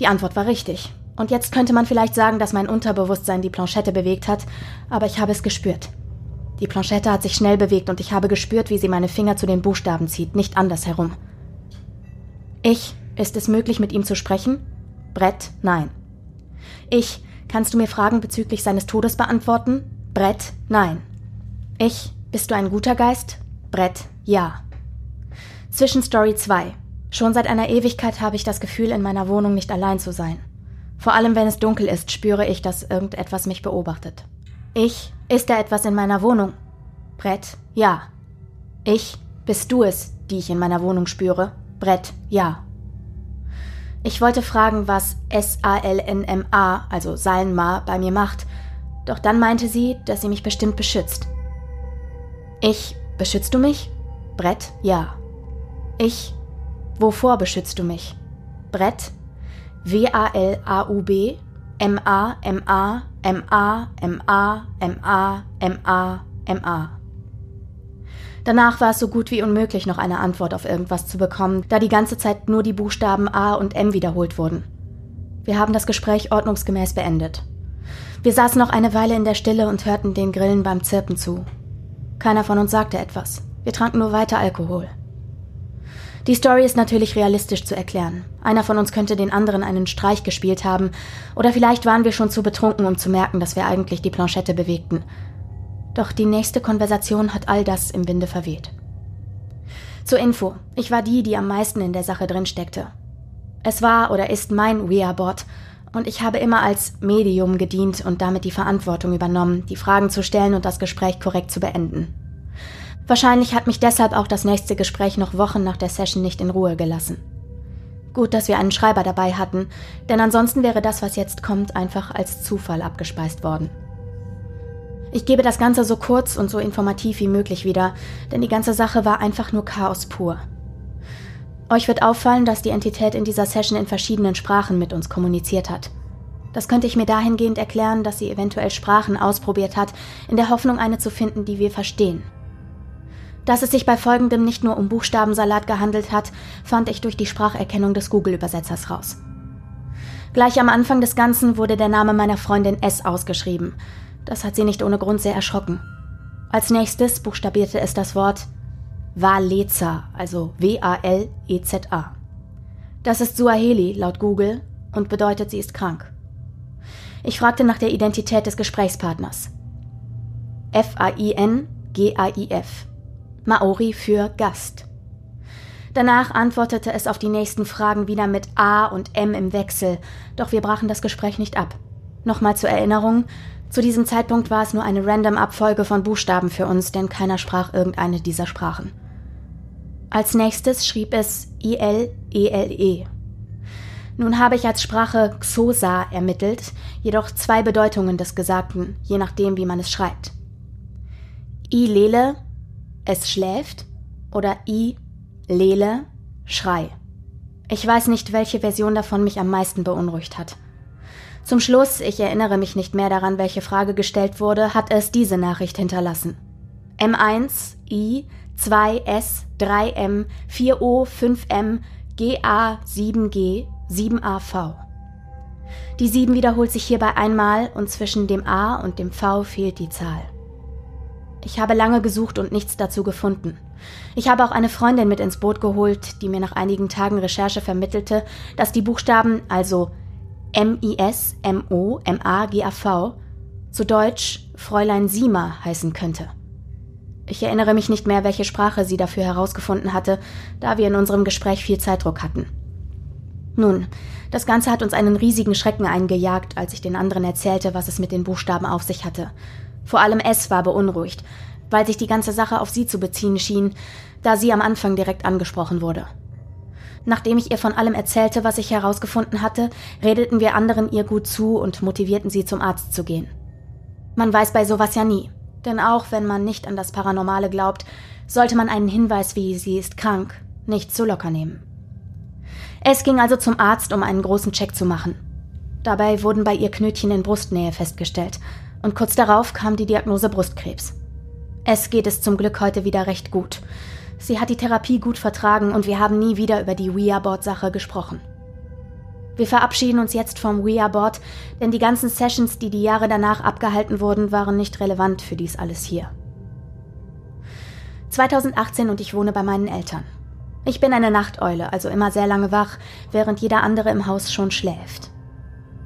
Die Antwort war richtig. Und jetzt könnte man vielleicht sagen, dass mein Unterbewusstsein die Planchette bewegt hat, aber ich habe es gespürt. Die Planchette hat sich schnell bewegt und ich habe gespürt, wie sie meine Finger zu den Buchstaben zieht, nicht andersherum. Ich, ist es möglich, mit ihm zu sprechen? Brett, nein. Ich, kannst du mir Fragen bezüglich seines Todes beantworten? Brett, nein. Ich, bist du ein guter Geist? Brett, ja. Zwischenstory 2. Schon seit einer Ewigkeit habe ich das Gefühl, in meiner Wohnung nicht allein zu sein. Vor allem, wenn es dunkel ist, spüre ich, dass irgendetwas mich beobachtet. Ich, ist da etwas in meiner Wohnung? Brett, ja. Ich, bist du es, die ich in meiner Wohnung spüre? Brett, ja. Ich wollte fragen, was S-A-L-N-M-A, also Salnma, bei mir macht, doch dann meinte sie, dass sie mich bestimmt beschützt. Ich, beschützt du mich? Brett, ja. Ich, wovor beschützt du mich? Brett, W-A-L-A-U-B, M-A, M-A, M-A, M-A, M-A, M-A, M-A. Danach war es so gut wie unmöglich, noch eine Antwort auf irgendwas zu bekommen, da die ganze Zeit nur die Buchstaben A und M wiederholt wurden. Wir haben das Gespräch ordnungsgemäß beendet. Wir saßen noch eine Weile in der Stille und hörten den Grillen beim Zirpen zu. Keiner von uns sagte etwas. Wir tranken nur weiter Alkohol. Die Story ist natürlich realistisch zu erklären. Einer von uns könnte den anderen einen Streich gespielt haben, oder vielleicht waren wir schon zu betrunken, um zu merken, dass wir eigentlich die Planchette bewegten. Doch die nächste Konversation hat all das im Winde verweht. Zur Info, ich war die, die am meisten in der Sache drin steckte. Es war oder ist mein Wea-Bot und ich habe immer als Medium gedient und damit die Verantwortung übernommen, die Fragen zu stellen und das Gespräch korrekt zu beenden. Wahrscheinlich hat mich deshalb auch das nächste Gespräch noch Wochen nach der Session nicht in Ruhe gelassen. Gut, dass wir einen Schreiber dabei hatten, denn ansonsten wäre das, was jetzt kommt, einfach als Zufall abgespeist worden. Ich gebe das Ganze so kurz und so informativ wie möglich wieder, denn die ganze Sache war einfach nur Chaos pur. Euch wird auffallen, dass die Entität in dieser Session in verschiedenen Sprachen mit uns kommuniziert hat. Das könnte ich mir dahingehend erklären, dass sie eventuell Sprachen ausprobiert hat, in der Hoffnung, eine zu finden, die wir verstehen. Dass es sich bei folgendem nicht nur um Buchstabensalat gehandelt hat, fand ich durch die Spracherkennung des Google-Übersetzers raus. Gleich am Anfang des Ganzen wurde der Name meiner Freundin S ausgeschrieben. Das hat sie nicht ohne Grund sehr erschrocken. Als nächstes buchstabierte es das Wort Waleza, also W-A-L-E-Z-A. Das ist Suaheli laut Google und bedeutet, sie ist krank. Ich fragte nach der Identität des Gesprächspartners. F-A-I-N-G-A-I-F. Maori für Gast. Danach antwortete es auf die nächsten Fragen wieder mit A und M im Wechsel, doch wir brachen das Gespräch nicht ab. Nochmal zur Erinnerung, zu diesem Zeitpunkt war es nur eine random Abfolge von Buchstaben für uns, denn keiner sprach irgendeine dieser Sprachen. Als nächstes schrieb es I-L-E-L-E. -E. Nun habe ich als Sprache Xosa ermittelt, jedoch zwei Bedeutungen des Gesagten, je nachdem, wie man es schreibt. I-Lele es schläft oder I, Lele, Schrei. Ich weiß nicht, welche Version davon mich am meisten beunruhigt hat. Zum Schluss, ich erinnere mich nicht mehr daran, welche Frage gestellt wurde, hat es diese Nachricht hinterlassen. M1, I, 2S, 3M, 4O, 5M, GA, 7G, 7AV. Die 7 wiederholt sich hierbei einmal und zwischen dem A und dem V fehlt die Zahl. Ich habe lange gesucht und nichts dazu gefunden. Ich habe auch eine Freundin mit ins Boot geholt, die mir nach einigen Tagen Recherche vermittelte, dass die Buchstaben, also M-I-S, M-O, M-A-G-A-V, zu Deutsch Fräulein Sima heißen könnte. Ich erinnere mich nicht mehr, welche Sprache sie dafür herausgefunden hatte, da wir in unserem Gespräch viel Zeitdruck hatten. Nun, das Ganze hat uns einen riesigen Schrecken eingejagt, als ich den anderen erzählte, was es mit den Buchstaben auf sich hatte. Vor allem S war beunruhigt, weil sich die ganze Sache auf sie zu beziehen schien, da sie am Anfang direkt angesprochen wurde. Nachdem ich ihr von allem erzählte, was ich herausgefunden hatte, redeten wir anderen ihr gut zu und motivierten sie zum Arzt zu gehen. Man weiß bei sowas ja nie, denn auch wenn man nicht an das Paranormale glaubt, sollte man einen Hinweis wie sie ist krank nicht zu locker nehmen. Es ging also zum Arzt, um einen großen Check zu machen. Dabei wurden bei ihr Knötchen in Brustnähe festgestellt und kurz darauf kam die Diagnose Brustkrebs. Es geht es zum Glück heute wieder recht gut. Sie hat die Therapie gut vertragen und wir haben nie wieder über die Ouija-Board-Sache gesprochen. Wir verabschieden uns jetzt vom Ouija-Board, denn die ganzen Sessions, die die Jahre danach abgehalten wurden, waren nicht relevant für dies alles hier. 2018 und ich wohne bei meinen Eltern. Ich bin eine Nachteule, also immer sehr lange wach, während jeder andere im Haus schon schläft.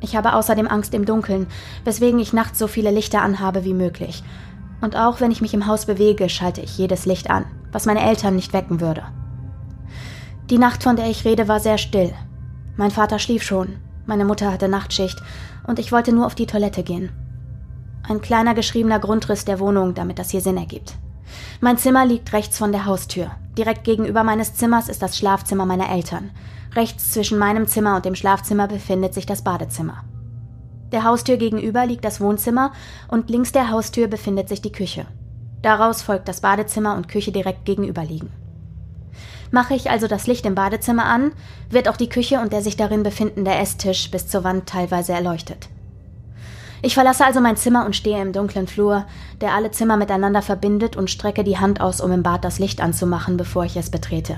Ich habe außerdem Angst im Dunkeln, weswegen ich nachts so viele Lichter anhabe wie möglich. Und auch wenn ich mich im Haus bewege, schalte ich jedes Licht an, was meine Eltern nicht wecken würde. Die Nacht, von der ich rede, war sehr still. Mein Vater schlief schon, meine Mutter hatte Nachtschicht und ich wollte nur auf die Toilette gehen. Ein kleiner geschriebener Grundriss der Wohnung, damit das hier Sinn ergibt. Mein Zimmer liegt rechts von der Haustür. Direkt gegenüber meines Zimmers ist das Schlafzimmer meiner Eltern. Rechts zwischen meinem Zimmer und dem Schlafzimmer befindet sich das Badezimmer. Der Haustür gegenüber liegt das Wohnzimmer und links der Haustür befindet sich die Küche. Daraus folgt das Badezimmer und Küche direkt gegenüber liegen. Mache ich also das Licht im Badezimmer an, wird auch die Küche und der sich darin befindende Esstisch bis zur Wand teilweise erleuchtet. Ich verlasse also mein Zimmer und stehe im dunklen Flur, der alle Zimmer miteinander verbindet und strecke die Hand aus, um im Bad das Licht anzumachen, bevor ich es betrete.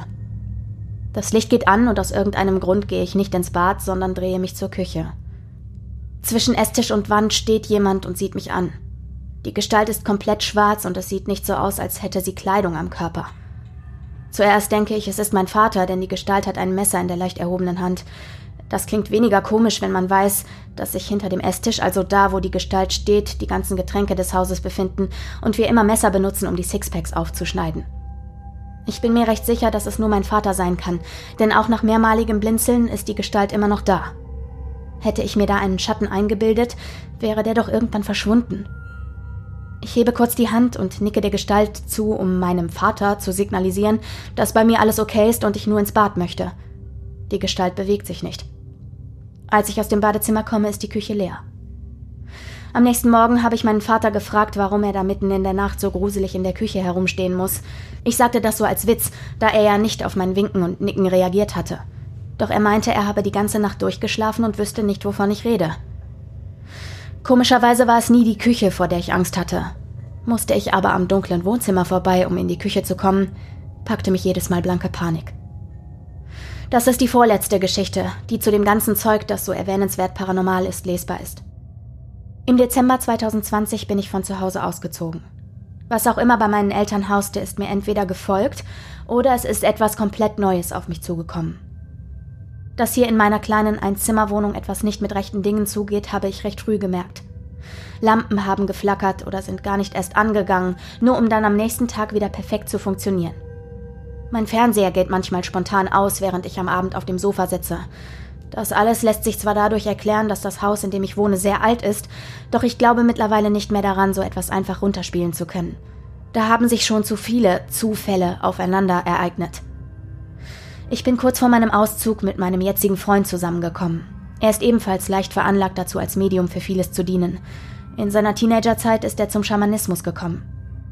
Das Licht geht an und aus irgendeinem Grund gehe ich nicht ins Bad, sondern drehe mich zur Küche. Zwischen Esstisch und Wand steht jemand und sieht mich an. Die Gestalt ist komplett schwarz und es sieht nicht so aus, als hätte sie Kleidung am Körper. Zuerst denke ich, es ist mein Vater, denn die Gestalt hat ein Messer in der leicht erhobenen Hand. Das klingt weniger komisch, wenn man weiß, dass sich hinter dem Esstisch, also da, wo die Gestalt steht, die ganzen Getränke des Hauses befinden und wir immer Messer benutzen, um die Sixpacks aufzuschneiden. Ich bin mir recht sicher, dass es nur mein Vater sein kann, denn auch nach mehrmaligem Blinzeln ist die Gestalt immer noch da. Hätte ich mir da einen Schatten eingebildet, wäre der doch irgendwann verschwunden. Ich hebe kurz die Hand und nicke der Gestalt zu, um meinem Vater zu signalisieren, dass bei mir alles okay ist und ich nur ins Bad möchte. Die Gestalt bewegt sich nicht. Als ich aus dem Badezimmer komme, ist die Küche leer. Am nächsten Morgen habe ich meinen Vater gefragt, warum er da mitten in der Nacht so gruselig in der Küche herumstehen muss. Ich sagte das so als Witz, da er ja nicht auf mein Winken und Nicken reagiert hatte. Doch er meinte, er habe die ganze Nacht durchgeschlafen und wüsste nicht, wovon ich rede. Komischerweise war es nie die Küche, vor der ich Angst hatte. Musste ich aber am dunklen Wohnzimmer vorbei, um in die Küche zu kommen, packte mich jedes Mal blanke Panik. Das ist die vorletzte Geschichte, die zu dem ganzen Zeug, das so erwähnenswert paranormal ist, lesbar ist. Im Dezember 2020 bin ich von zu Hause ausgezogen. Was auch immer bei meinen Eltern hauste, ist mir entweder gefolgt oder es ist etwas komplett Neues auf mich zugekommen. Dass hier in meiner kleinen Einzimmerwohnung etwas nicht mit rechten Dingen zugeht, habe ich recht früh gemerkt. Lampen haben geflackert oder sind gar nicht erst angegangen, nur um dann am nächsten Tag wieder perfekt zu funktionieren. Mein Fernseher geht manchmal spontan aus, während ich am Abend auf dem Sofa sitze. Das alles lässt sich zwar dadurch erklären, dass das Haus, in dem ich wohne, sehr alt ist, doch ich glaube mittlerweile nicht mehr daran, so etwas einfach runterspielen zu können. Da haben sich schon zu viele Zufälle aufeinander ereignet. Ich bin kurz vor meinem Auszug mit meinem jetzigen Freund zusammengekommen. Er ist ebenfalls leicht veranlagt dazu, als Medium für vieles zu dienen. In seiner Teenagerzeit ist er zum Schamanismus gekommen.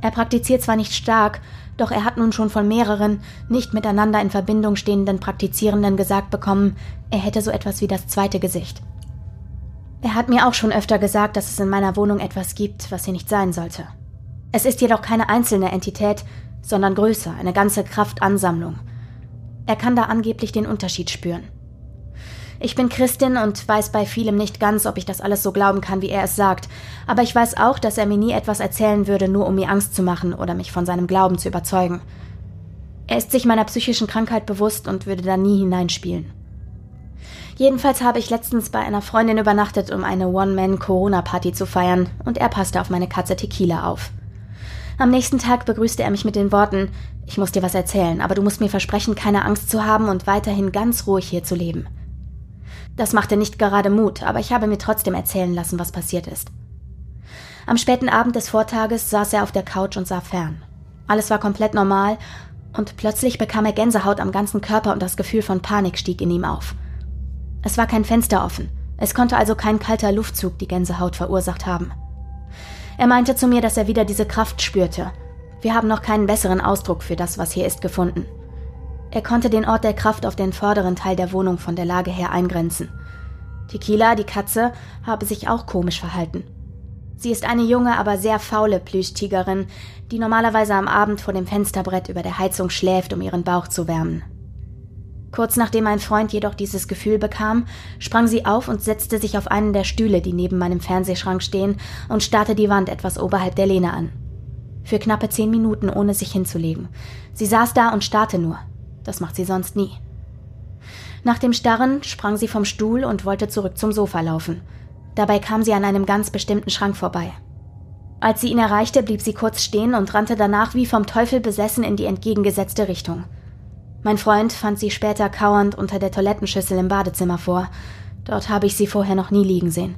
Er praktiziert zwar nicht stark, doch er hat nun schon von mehreren nicht miteinander in Verbindung stehenden Praktizierenden gesagt bekommen, er hätte so etwas wie das zweite Gesicht. Er hat mir auch schon öfter gesagt, dass es in meiner Wohnung etwas gibt, was hier nicht sein sollte. Es ist jedoch keine einzelne Entität, sondern größer, eine ganze Kraftansammlung. Er kann da angeblich den Unterschied spüren. Ich bin Christin und weiß bei vielem nicht ganz, ob ich das alles so glauben kann, wie er es sagt. Aber ich weiß auch, dass er mir nie etwas erzählen würde, nur um mir Angst zu machen oder mich von seinem Glauben zu überzeugen. Er ist sich meiner psychischen Krankheit bewusst und würde da nie hineinspielen. Jedenfalls habe ich letztens bei einer Freundin übernachtet, um eine One-Man-Corona-Party zu feiern, und er passte auf meine Katze Tequila auf. Am nächsten Tag begrüßte er mich mit den Worten, ich muss dir was erzählen, aber du musst mir versprechen, keine Angst zu haben und weiterhin ganz ruhig hier zu leben. Das machte nicht gerade Mut, aber ich habe mir trotzdem erzählen lassen, was passiert ist. Am späten Abend des Vortages saß er auf der Couch und sah fern. Alles war komplett normal und plötzlich bekam er Gänsehaut am ganzen Körper und das Gefühl von Panik stieg in ihm auf. Es war kein Fenster offen, es konnte also kein kalter Luftzug die Gänsehaut verursacht haben. Er meinte zu mir, dass er wieder diese Kraft spürte. Wir haben noch keinen besseren Ausdruck für das, was hier ist, gefunden. Er konnte den Ort der Kraft auf den vorderen Teil der Wohnung von der Lage her eingrenzen. Tequila, die Katze, habe sich auch komisch verhalten. Sie ist eine junge, aber sehr faule Plüschtigerin, die normalerweise am Abend vor dem Fensterbrett über der Heizung schläft, um ihren Bauch zu wärmen. Kurz nachdem mein Freund jedoch dieses Gefühl bekam, sprang sie auf und setzte sich auf einen der Stühle, die neben meinem Fernsehschrank stehen, und starrte die Wand etwas oberhalb der Lehne an. Für knappe zehn Minuten, ohne sich hinzulegen. Sie saß da und starrte nur. Das macht sie sonst nie. Nach dem Starren sprang sie vom Stuhl und wollte zurück zum Sofa laufen. Dabei kam sie an einem ganz bestimmten Schrank vorbei. Als sie ihn erreichte, blieb sie kurz stehen und rannte danach wie vom Teufel besessen in die entgegengesetzte Richtung. Mein Freund fand sie später kauernd unter der Toilettenschüssel im Badezimmer vor. Dort habe ich sie vorher noch nie liegen sehen.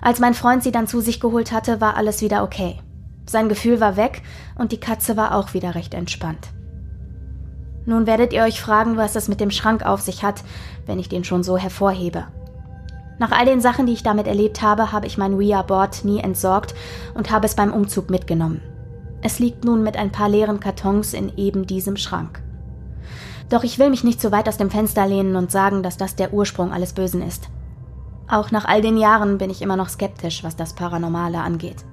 Als mein Freund sie dann zu sich geholt hatte, war alles wieder okay. Sein Gefühl war weg und die Katze war auch wieder recht entspannt. Nun werdet ihr euch fragen, was es mit dem Schrank auf sich hat, wenn ich den schon so hervorhebe. Nach all den Sachen, die ich damit erlebt habe, habe ich mein Ouija-Board nie entsorgt und habe es beim Umzug mitgenommen. Es liegt nun mit ein paar leeren Kartons in eben diesem Schrank. Doch ich will mich nicht zu weit aus dem Fenster lehnen und sagen, dass das der Ursprung alles Bösen ist. Auch nach all den Jahren bin ich immer noch skeptisch, was das Paranormale angeht.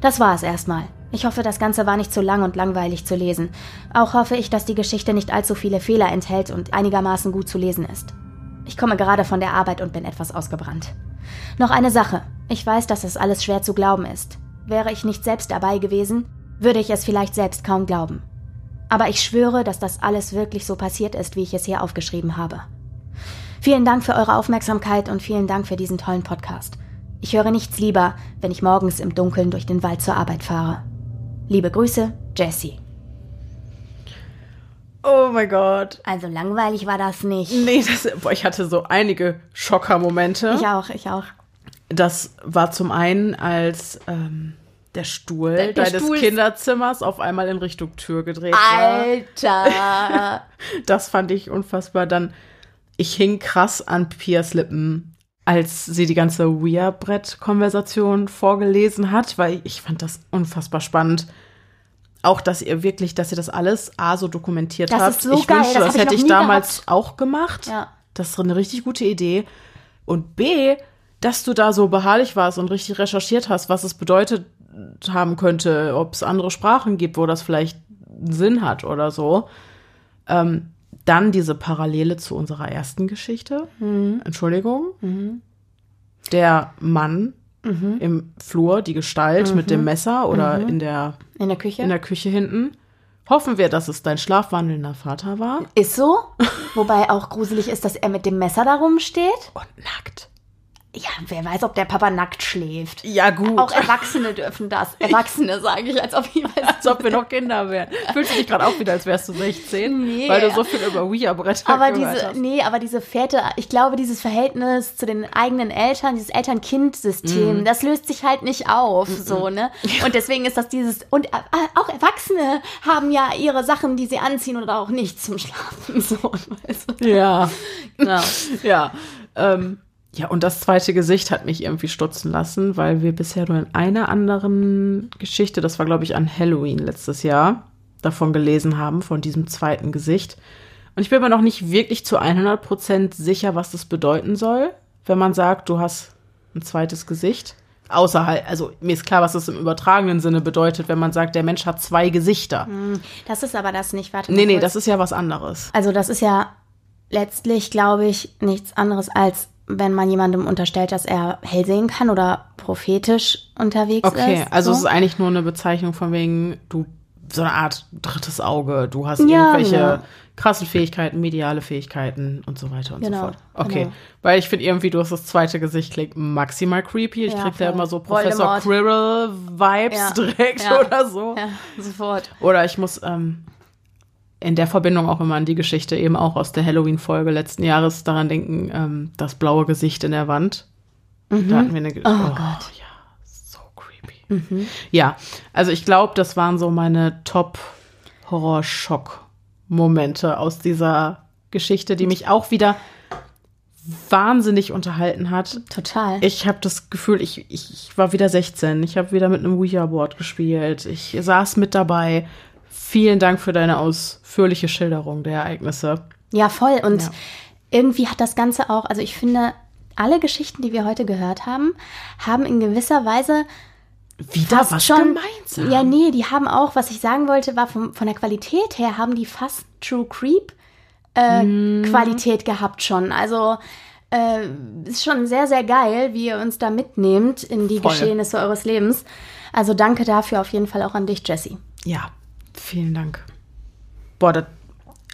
Das war es erstmal. Ich hoffe, das Ganze war nicht zu lang und langweilig zu lesen. Auch hoffe ich, dass die Geschichte nicht allzu viele Fehler enthält und einigermaßen gut zu lesen ist. Ich komme gerade von der Arbeit und bin etwas ausgebrannt. Noch eine Sache. Ich weiß, dass es alles schwer zu glauben ist. Wäre ich nicht selbst dabei gewesen, würde ich es vielleicht selbst kaum glauben. Aber ich schwöre, dass das alles wirklich so passiert ist, wie ich es hier aufgeschrieben habe. Vielen Dank für eure Aufmerksamkeit und vielen Dank für diesen tollen Podcast. Ich höre nichts lieber, wenn ich morgens im Dunkeln durch den Wald zur Arbeit fahre. Liebe Grüße, Jessie. Oh mein Gott. Also langweilig war das nicht. Nee, das, boah, ich hatte so einige Schockermomente. Ich auch, ich auch. Das war zum einen, als ähm, der Stuhl Der- der deines Stuhl- Kinderzimmers auf einmal in Richtung Tür gedreht war. Alter. *laughs* Das fand ich unfassbar. Dann, ich hing krass an Pias Lippen, als sie die ganze Weir-Brett-Konversation vorgelesen hat, weil ich fand das unfassbar spannend. Auch, dass ihr wirklich, dass ihr das alles A so dokumentiert Das habt. ist so ich geil, wünschte, das das, hätte ich damals auch gemacht. Ja. Das ist eine richtig gute Idee. Und B, dass du da so beharrlich warst und richtig recherchiert hast, was es bedeutet haben könnte, ob es andere Sprachen gibt, wo das vielleicht Sinn hat oder so. Ähm, dann diese Parallele zu unserer ersten Geschichte. Mhm. Entschuldigung. Der Mann im Flur, die Gestalt mit dem Messer oder in, der, In der Küche? in der Küche hinten. Hoffen wir, dass es dein schlafwandelnder Vater war. ist so. Wobei auch gruselig ist, dass er mit dem Messer da rumsteht. Und nackt. Ja, wer weiß, ob der Papa nackt schläft. Ja, gut. Auch Erwachsene dürfen das. Erwachsene, sage ich, als ob ich weiß. als ob wir noch Kinder wären. Fühlst du dich gerade auch wieder, als wärst du 16? Nee. Weil du so viel über Ouija-Bretter Aber gehört diese, hast. nee, aber diese Väter, ich glaube, dieses Verhältnis zu den eigenen Eltern, dieses Eltern-Kind-System, das löst sich halt nicht auf, so, ne? *laughs* Und deswegen ist das dieses, und äh, auch Erwachsene haben ja ihre Sachen, die sie anziehen oder auch nicht zum Schlafen, *laughs* so, weißt du? Ja, Genau. ja. Ähm, ja, und das zweite Gesicht hat mich irgendwie stutzen lassen, weil wir bisher nur in einer anderen Geschichte, das war, glaube ich, an Halloween letztes Jahr, davon gelesen haben, von diesem zweiten Gesicht. Und ich bin mir noch nicht wirklich zu 100% sicher, was das bedeuten soll, wenn man sagt, du hast ein zweites Gesicht. Außer halt, also mir ist klar, was das im übertragenen Sinne bedeutet, wenn man sagt, der Mensch hat zwei Gesichter. Das ist aber das nicht, warte Nee, nee, kurz. das ist ja was anderes. Also das ist ja letztlich, glaube ich, nichts anderes als wenn man jemandem unterstellt, dass er hell sehen kann oder prophetisch unterwegs Okay, ist. also so. es ist eigentlich nur eine Bezeichnung von wegen, du, so eine Art drittes Auge, du hast Ja, irgendwelche genau. krassen Fähigkeiten, mediale Fähigkeiten und so weiter und Genau, so fort. Okay, genau. weil ich finde irgendwie, du hast das zweite Gesicht klingt maximal creepy. Ich Ja, krieg da voll. immer so Professor. Quirrell-Vibes Ja, direkt ja. *laughs* oder so. ja, sofort. Oder ich muss, ähm, in der Verbindung auch immer an die Geschichte eben auch aus der Halloween-Folge letzten Jahres daran denken, ähm, das blaue Gesicht in der Wand. Mhm. Da hatten wir eine Ge- Oh Gott. Ja, so creepy. Ja, also ich glaube, das waren so meine Top-Horror-Schock-Momente aus dieser Geschichte, die mich auch wieder wahnsinnig unterhalten hat. Total. Ich habe das Gefühl, ich, ich, ich war wieder 16. Ich habe wieder mit einem Ouija-Board gespielt. Ich saß mit dabei. Vielen Dank für deine ausführliche Schilderung der Ereignisse. Ja, voll. Und Ja. irgendwie hat das Ganze auch, also ich finde, alle Geschichten, die wir heute gehört haben, haben in gewisser Weise Wieder was schon. gemeinsam. Ja, nee, die haben auch, was ich sagen wollte, war vom, von der Qualität her, haben die fast True Creep äh, Mhm. Qualität gehabt schon. Also äh, ist schon sehr, sehr geil, wie ihr uns da mitnehmt in die Voll. Geschehnisse eures Lebens. Also danke dafür auf jeden Fall auch an dich, Jessie. Ja, vielen Dank. Boah, das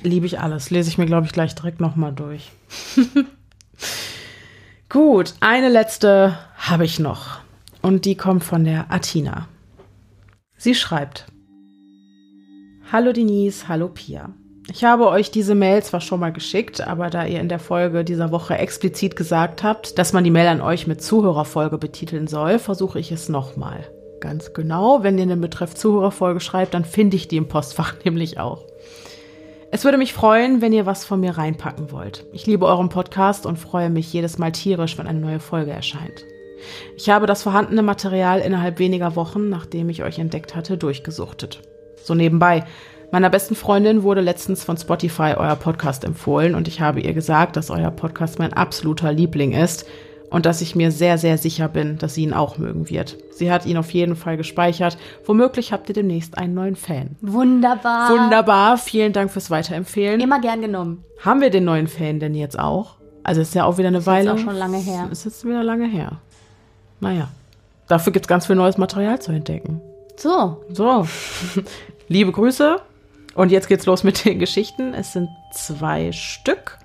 liebe ich alles. Lese ich mir, glaube ich, gleich direkt nochmal durch. *laughs* Gut, eine letzte habe ich noch. Und die kommt von der Atina. Sie schreibt: Hallo Denise, hallo Pia. Ich habe euch diese Mail zwar schon mal geschickt, aber da ihr in der Folge dieser Woche explizit gesagt habt, dass man die Mail an euch mit Zuhörerfolge betiteln soll, versuche ich es nochmal. Ganz genau, wenn ihr den Betreff Zuhörerfolge schreibt, dann finde ich die im Postfach *laughs* nämlich auch. Es würde mich freuen, wenn ihr was von mir reinpacken wollt. Ich liebe euren Podcast und freue mich jedes Mal tierisch, wenn eine neue Folge erscheint. Ich habe das vorhandene Material innerhalb weniger Wochen, nachdem ich euch entdeckt hatte, durchgesuchtet. So nebenbei. Meiner besten Freundin wurde letztens von Spotify euer Podcast empfohlen und ich habe ihr gesagt, dass euer Podcast mein absoluter Liebling ist und dass ich mir sehr, sehr sicher bin, dass sie ihn auch mögen wird. Sie hat ihn auf jeden Fall gespeichert. Womöglich habt ihr demnächst einen neuen Fan. Wunderbar. Wunderbar, vielen Dank fürs Weiterempfehlen. Immer gern genommen. Haben wir den neuen Fan denn jetzt auch? Also ist ja auch wieder eine Weile. auch schon lange her. Ist jetzt wieder lange her. Naja. Dafür gibt es ganz viel neues Material zu entdecken. So, So. *laughs* Liebe Grüße. Und jetzt geht's los mit den Geschichten. Es sind zwei Stück.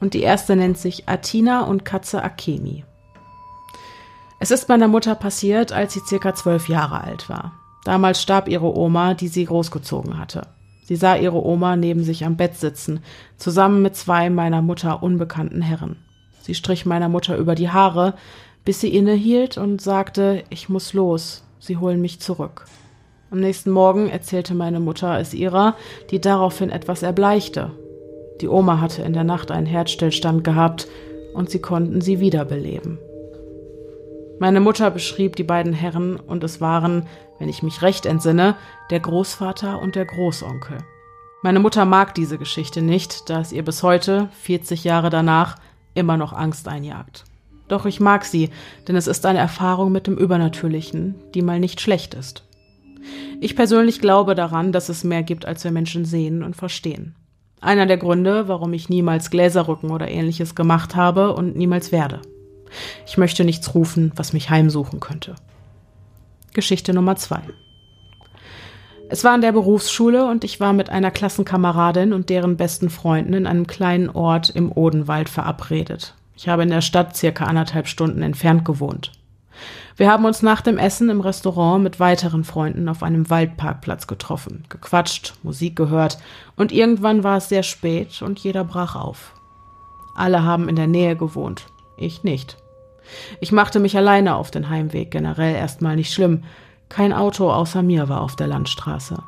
Und die erste nennt sich Atina und Katze Akemi. Es ist meiner Mutter passiert, als sie circa zwölf Jahre alt war. Damals starb ihre Oma, die sie großgezogen hatte. Sie sah ihre Oma neben sich am Bett sitzen, zusammen mit zwei meiner Mutter unbekannten Herren. Sie strich meiner Mutter über die Haare, bis sie innehielt und sagte, ich muss los, sie holen mich zurück. Am nächsten Morgen erzählte meine Mutter es ihrer, die daraufhin etwas erbleichte. Die Oma hatte in der Nacht einen Herzstillstand gehabt und sie konnten sie wiederbeleben. Meine Mutter beschrieb die beiden Herren und es waren, wenn ich mich recht entsinne, der Großvater und der Großonkel. Meine Mutter mag diese Geschichte nicht, da es ihr bis heute, 40 Jahre danach, immer noch Angst einjagt. Doch ich mag sie, denn es ist eine Erfahrung mit dem Übernatürlichen, die mal nicht schlecht ist. Ich persönlich glaube daran, dass es mehr gibt, als wir Menschen sehen und verstehen. Einer der Gründe, warum ich niemals Gläserrücken oder ähnliches gemacht habe und niemals werde. Ich möchte nichts rufen, was mich heimsuchen könnte. Geschichte Nummer zwei. Es war in der Berufsschule und ich war mit einer Klassenkameradin und deren besten Freunden in einem kleinen Ort im Odenwald verabredet. Ich habe in der Stadt circa anderthalb Stunden entfernt gewohnt. Wir haben uns nach dem Essen im Restaurant mit weiteren Freunden auf einem Waldparkplatz getroffen, gequatscht, Musik gehört und irgendwann war es sehr spät und jeder brach auf. Alle haben in der Nähe gewohnt, ich nicht. Ich machte mich alleine auf den Heimweg, generell erstmal nicht schlimm. Kein Auto außer mir war auf der Landstraße.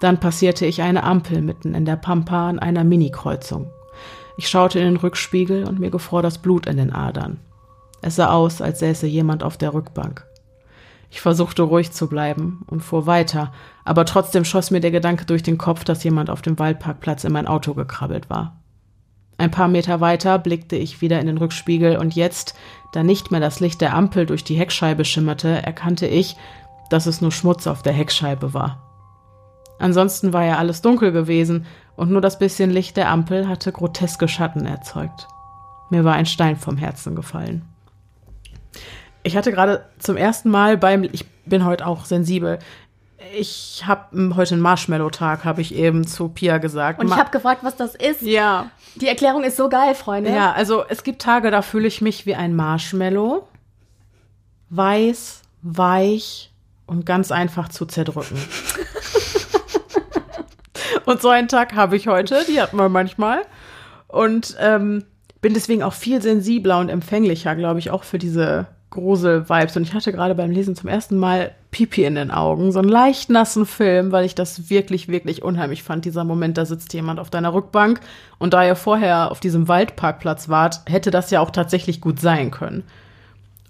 Dann passierte ich eine Ampel mitten in der Pampa an einer Mini-Kreuzung. Ich schaute in den Rückspiegel und mir gefror das Blut in den Adern. Es sah aus, als säße jemand auf der Rückbank. Ich versuchte ruhig zu bleiben und fuhr weiter, aber trotzdem schoss mir der Gedanke durch den Kopf, dass jemand auf dem Waldparkplatz in mein Auto gekrabbelt war. Ein paar Meter weiter blickte ich wieder in den Rückspiegel und jetzt, da nicht mehr das Licht der Ampel durch die Heckscheibe schimmerte, erkannte ich, dass es nur Schmutz auf der Heckscheibe war. Ansonsten war ja alles dunkel gewesen und nur das bisschen Licht der Ampel hatte groteske Schatten erzeugt. Mir war ein Stein vom Herzen gefallen. Ich hatte gerade zum ersten Mal beim, ich bin heute auch sensibel. Ich habe heute einen Marshmallow-Tag, habe ich eben zu Pia gesagt. und ich habe gefragt, was das ist. ja, Die Erklärung ist so geil, Freunde. ja, also es gibt Tage, da fühle ich mich wie ein Marshmallow. Weiß, weich und ganz einfach zu zerdrücken. *laughs* Und so einen Tag habe ich heute, die hat man manchmal. Und ähm, bin deswegen auch viel sensibler und empfänglicher, glaube ich, auch für diese Grusel-Vibes. Und ich hatte gerade beim Lesen zum ersten Mal Pipi in den Augen. So einen leicht nassen Film, weil ich das wirklich, wirklich unheimlich fand. Dieser Moment, da sitzt jemand auf deiner Rückbank. Und da ihr vorher auf diesem Waldparkplatz wart, hätte das ja auch tatsächlich gut sein können.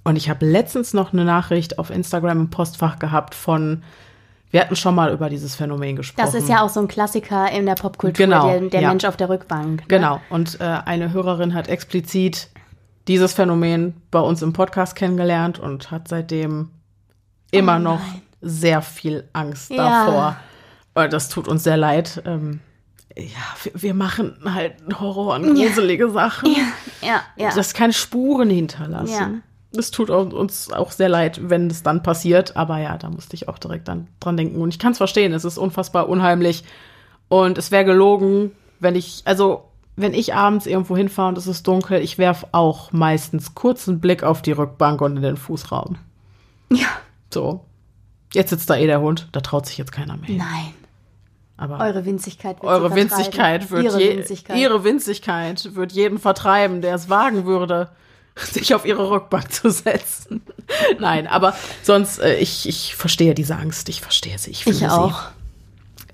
Und ich habe letztens noch eine Nachricht auf Instagram im Postfach gehabt von, wir hatten schon mal über dieses Phänomen gesprochen. Das ist ja auch so ein Klassiker in der Popkultur, Genau, der, der ja. Mensch auf der Rückbank. Ne? Genau. Und äh, eine Hörerin hat explizit dieses Phänomen bei uns im Podcast kennengelernt und hat seitdem immer Oh noch sehr viel Angst Ja. davor. Und das tut uns sehr leid. Ähm, ja, wir, wir machen halt Horror und gruselige Sachen, Ja, ja. das keine Spuren hinterlassen. Es tut uns auch sehr leid, wenn es dann passiert. Aber ja, da musste ich auch direkt dann dran denken. Und ich kann es verstehen. Es ist unfassbar unheimlich. Und es wäre gelogen, wenn ich, also wenn ich abends irgendwo hinfahre und es ist dunkel, ich werf auch meistens kurzen Blick auf die Rückbank und in den Fußraum. ja. So. Jetzt sitzt da eh der Hund, da traut sich jetzt keiner mehr. Nein. Aber Eure Winzigkeit wird eure Winzigkeit wird Ihre je, Winzigkeit. ihre Winzigkeit wird jeden vertreiben, der es wagen würde, *laughs* sich auf ihre Rückbank zu setzen. *laughs* Nein, aber sonst, äh, ich, ich verstehe diese Angst. Ich verstehe sie. Ich, fühle ich auch.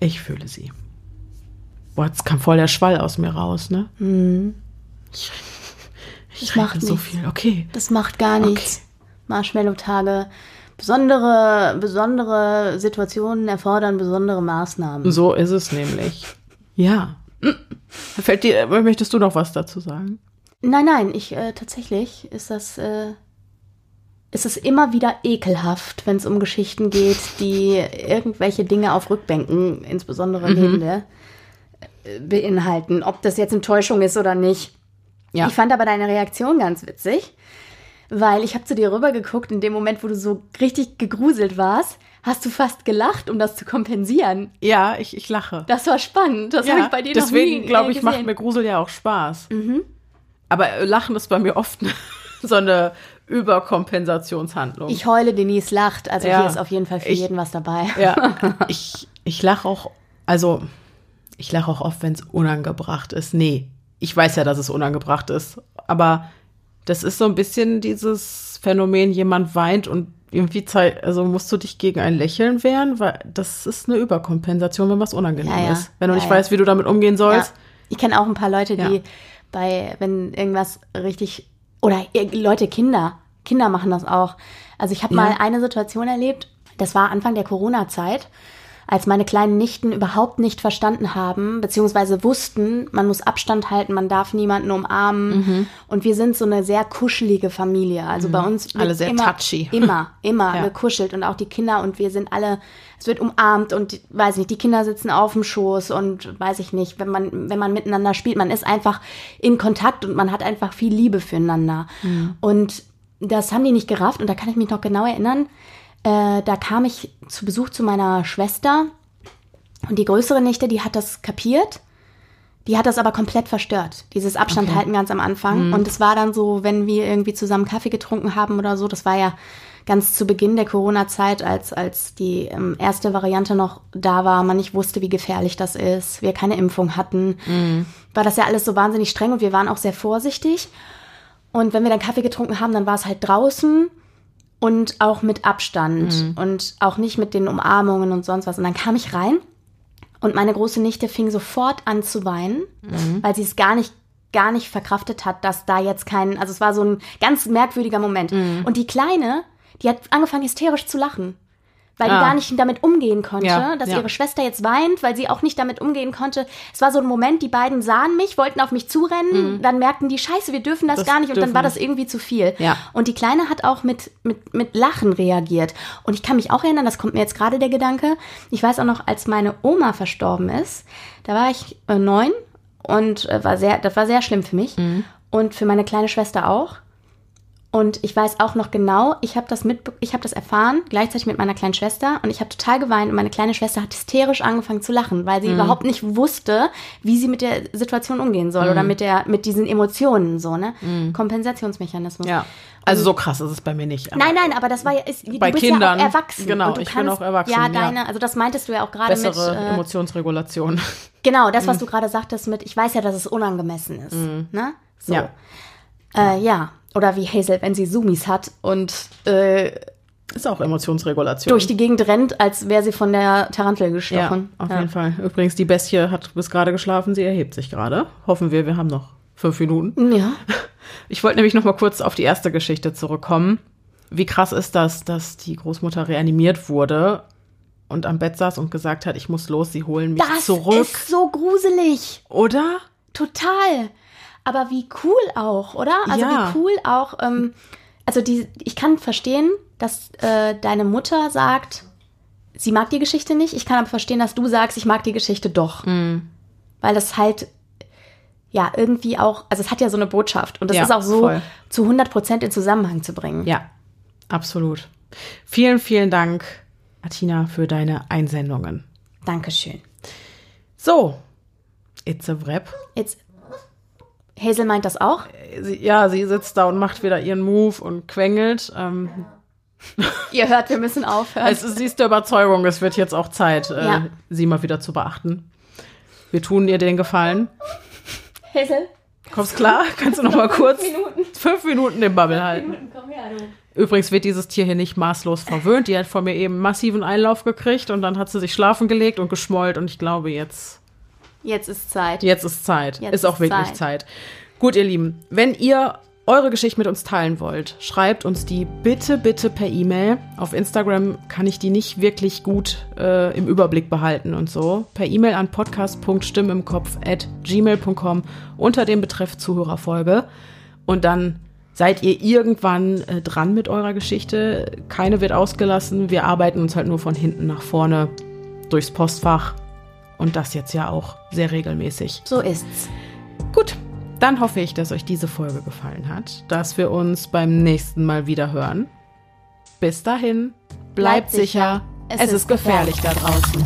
Sie. Ich fühle sie. Boah, jetzt kam voll der Schwall aus mir raus, ne? Ich, ich Das macht rede so viel. Okay. Das macht gar nichts. Marshmallow-Tage. Besondere, besondere Situationen erfordern besondere Maßnahmen. So ist es nämlich. Ja. Fällt dir, möchtest du noch was dazu sagen? Nein, nein, ich äh, tatsächlich ist das äh, ist es immer wieder ekelhaft, wenn es um Geschichten geht, die irgendwelche Dinge auf Rückbänken, insbesondere Mhm. lebende, äh, beinhalten. Ob das jetzt Enttäuschung ist oder nicht. Ja. Ich fand aber deine Reaktion ganz witzig, weil ich habe zu dir rübergeguckt, in dem Moment, wo du so richtig gegruselt warst, hast du fast gelacht, um das zu kompensieren. Ja, ich, ich lache. Das war spannend. Das habe ich bei dir noch deswegen nie glaube äh, ich, macht. Mhm. mir Grusel ja auch Spaß. Aber äh, Lachen ist bei mir oft *laughs* so eine Überkompensationshandlung. Ich heule, Denise lacht. Also Ja. hier ist auf jeden Fall für Ich- jeden was dabei. *laughs* ja, *laughs* ich, ich lache auch, also ich lache auch oft, wenn es unangebracht ist. Nee, ich weiß ja, dass es unangebracht ist, aber das ist so ein bisschen dieses Phänomen, jemand weint und irgendwie zei- also musst du dich gegen ein Lächeln wehren, weil das ist eine Überkompensation, wenn was unangenehm Ja, ja. ist. Wenn du Ja, nicht ja. weißt, wie du damit umgehen Ja. sollst. Ich kenne auch ein paar Leute, die Ja. Bei, wenn irgendwas richtig, oder Leute, Kinder, Kinder machen das auch. Also ich habe Ja. mal eine Situation erlebt, das war Anfang der Corona-Zeit, als meine kleinen Nichten überhaupt nicht verstanden haben, beziehungsweise wussten, man muss Abstand halten, man darf niemanden umarmen. Mhm. Und wir sind so eine sehr kuschelige Familie. Also bei uns Alle sehr immer, touchy. Immer, *laughs* immer Ja. gekuschelt und auch die Kinder und wir sind alle, es wird umarmt und weiß nicht, die Kinder sitzen auf dem Schoß und weiß ich nicht, wenn man, wenn man miteinander spielt, man ist einfach in Kontakt und man hat einfach viel Liebe füreinander. Und das haben die nicht gerafft und da kann ich mich noch genau erinnern. Äh, da kam ich zu Besuch zu meiner Schwester und die größere Nichte, die hat das kapiert. Die hat das aber komplett verstört, dieses Abstand halten ganz am Anfang. Und es war dann so, wenn wir irgendwie zusammen Kaffee getrunken haben oder so, das war ja ganz zu Beginn der Corona-Zeit, als, als die ähm, erste Variante noch da war, man nicht wusste, wie gefährlich das ist, wir keine Impfung hatten, war das ja alles so wahnsinnig streng und wir waren auch sehr vorsichtig. Und wenn wir dann Kaffee getrunken haben, dann war es halt draußen und auch mit Abstand und auch nicht mit den Umarmungen und sonst was. Und dann kam ich rein und meine große Nichte fing sofort an zu weinen, weil sie es gar nicht gar nicht verkraftet hat, dass da jetzt kein, also es war so ein ganz merkwürdiger Moment. Und die Kleine, die hat angefangen hysterisch zu lachen, weil die Ah. gar nicht damit umgehen konnte, Ja, dass ja. ihre Schwester jetzt weint, weil sie auch nicht damit umgehen konnte. Es war so ein Moment, die beiden sahen mich, wollten auf mich zurennen, dann merkten die, scheiße, wir dürfen das, Mhm. Das gar nicht und dann war das irgendwie zu viel. Ja. Und die Kleine hat auch mit, mit, mit Lachen reagiert. Und ich kann mich auch erinnern, das kommt mir jetzt gerade der Gedanke, ich weiß auch noch, als meine Oma verstorben ist, da war ich äh, neun und äh, war sehr, das war sehr schlimm für mich und für meine kleine Schwester auch. Und ich weiß auch noch genau, ich habe das mit, ich habe das erfahren, gleichzeitig mit meiner kleinen Schwester und ich habe total geweint und meine kleine Schwester hat hysterisch angefangen zu lachen, weil sie Mhm. überhaupt nicht wusste, wie sie mit der Situation umgehen soll oder mit der mit diesen Emotionen so, ne? Kompensationsmechanismus. Mhm. Ja. Also so krass ist es bei mir nicht. Nein, nein, aber das war ja, ist, Bei Kindern, ja erwachsen. genau, ich bin kannst, auch erwachsen, Ja, ja. deine, also das meintest du ja auch gerade mit, Bessere äh, Emotionsregulation. genau, das, Mhm. was du gerade sagtest mit, ich weiß ja, dass es unangemessen ist, ne? So. Ja. Äh, ja. Oder wie Hazel, wenn sie Zoomies hat und äh, Ist auch Emotionsregulation. durch die Gegend rennt, als wäre sie von der Tarantel ja, gestochen. auf jeden Fall. Übrigens, die Bestie hat bis gerade geschlafen, sie erhebt sich gerade. Hoffen wir, wir haben noch fünf Minuten. Ja. *laughs* Ich wollte nämlich noch mal kurz auf die erste Geschichte zurückkommen. Wie krass ist das, dass die Großmutter reanimiert wurde und am Bett saß und gesagt hat, ich muss los, sie holen mich Das zurück. ist so gruselig. Oder? Total. Aber wie cool auch, oder? Also Ja. wie cool auch. Ähm, also die, ich kann verstehen, dass äh, deine Mutter sagt, sie mag die Geschichte nicht. Ich kann aber verstehen, dass du sagst, ich mag die Geschichte doch. Mhm. Weil das halt ja irgendwie auch, also es hat ja so eine Botschaft und das Ja, ist auch so voll. zu 100 Prozent in Zusammenhang zu bringen. Ja, absolut. Vielen, vielen Dank, Atina, für deine Einsendungen. Dankeschön. So, it's a wrap. Jetzt, Hazel meint das auch. Sie, ja, sie sitzt da und macht wieder ihren Move und quengelt. Ähm, *laughs* Ihr hört, wir müssen aufhören. es ist, sie ist der Überzeugung, es wird jetzt auch Zeit, äh, Ja. sie mal wieder zu beachten. Wir tun ihr den Gefallen. Hazel, Kommst klar? *laughs* Kannst du noch mal kurz Minuten. fünf Minuten den Bubble halten? komm her, du. Übrigens wird dieses Tier hier nicht maßlos verwöhnt. Die hat von mir eben massiven Einlauf gekriegt und dann hat sie sich schlafen gelegt und geschmollt und ich glaube jetzt Jetzt ist Zeit. Jetzt ist Zeit. Jetzt ist auch ist wirklich Zeit. Zeit. Gut, ihr Lieben, wenn ihr eure Geschichte mit uns teilen wollt, schreibt uns die bitte, bitte per E-Mail. Auf Instagram kann ich die nicht wirklich gut äh, im Überblick behalten und so. Per E-Mail an podcast.stimmimkopf at gmail.com unter dem Betreff Zuhörerfolge. Und dann seid ihr irgendwann äh, dran mit eurer Geschichte. Keine wird ausgelassen. Wir arbeiten uns halt nur von hinten nach vorne durchs Postfach. Und das jetzt ja auch sehr regelmäßig. So ist's. Gut, dann hoffe ich, dass euch diese Folge gefallen hat, dass wir uns beim nächsten Mal wieder hören. Bis dahin, bleibt, Bleibt sicher. sicher. Es, ist gefährlich da draußen.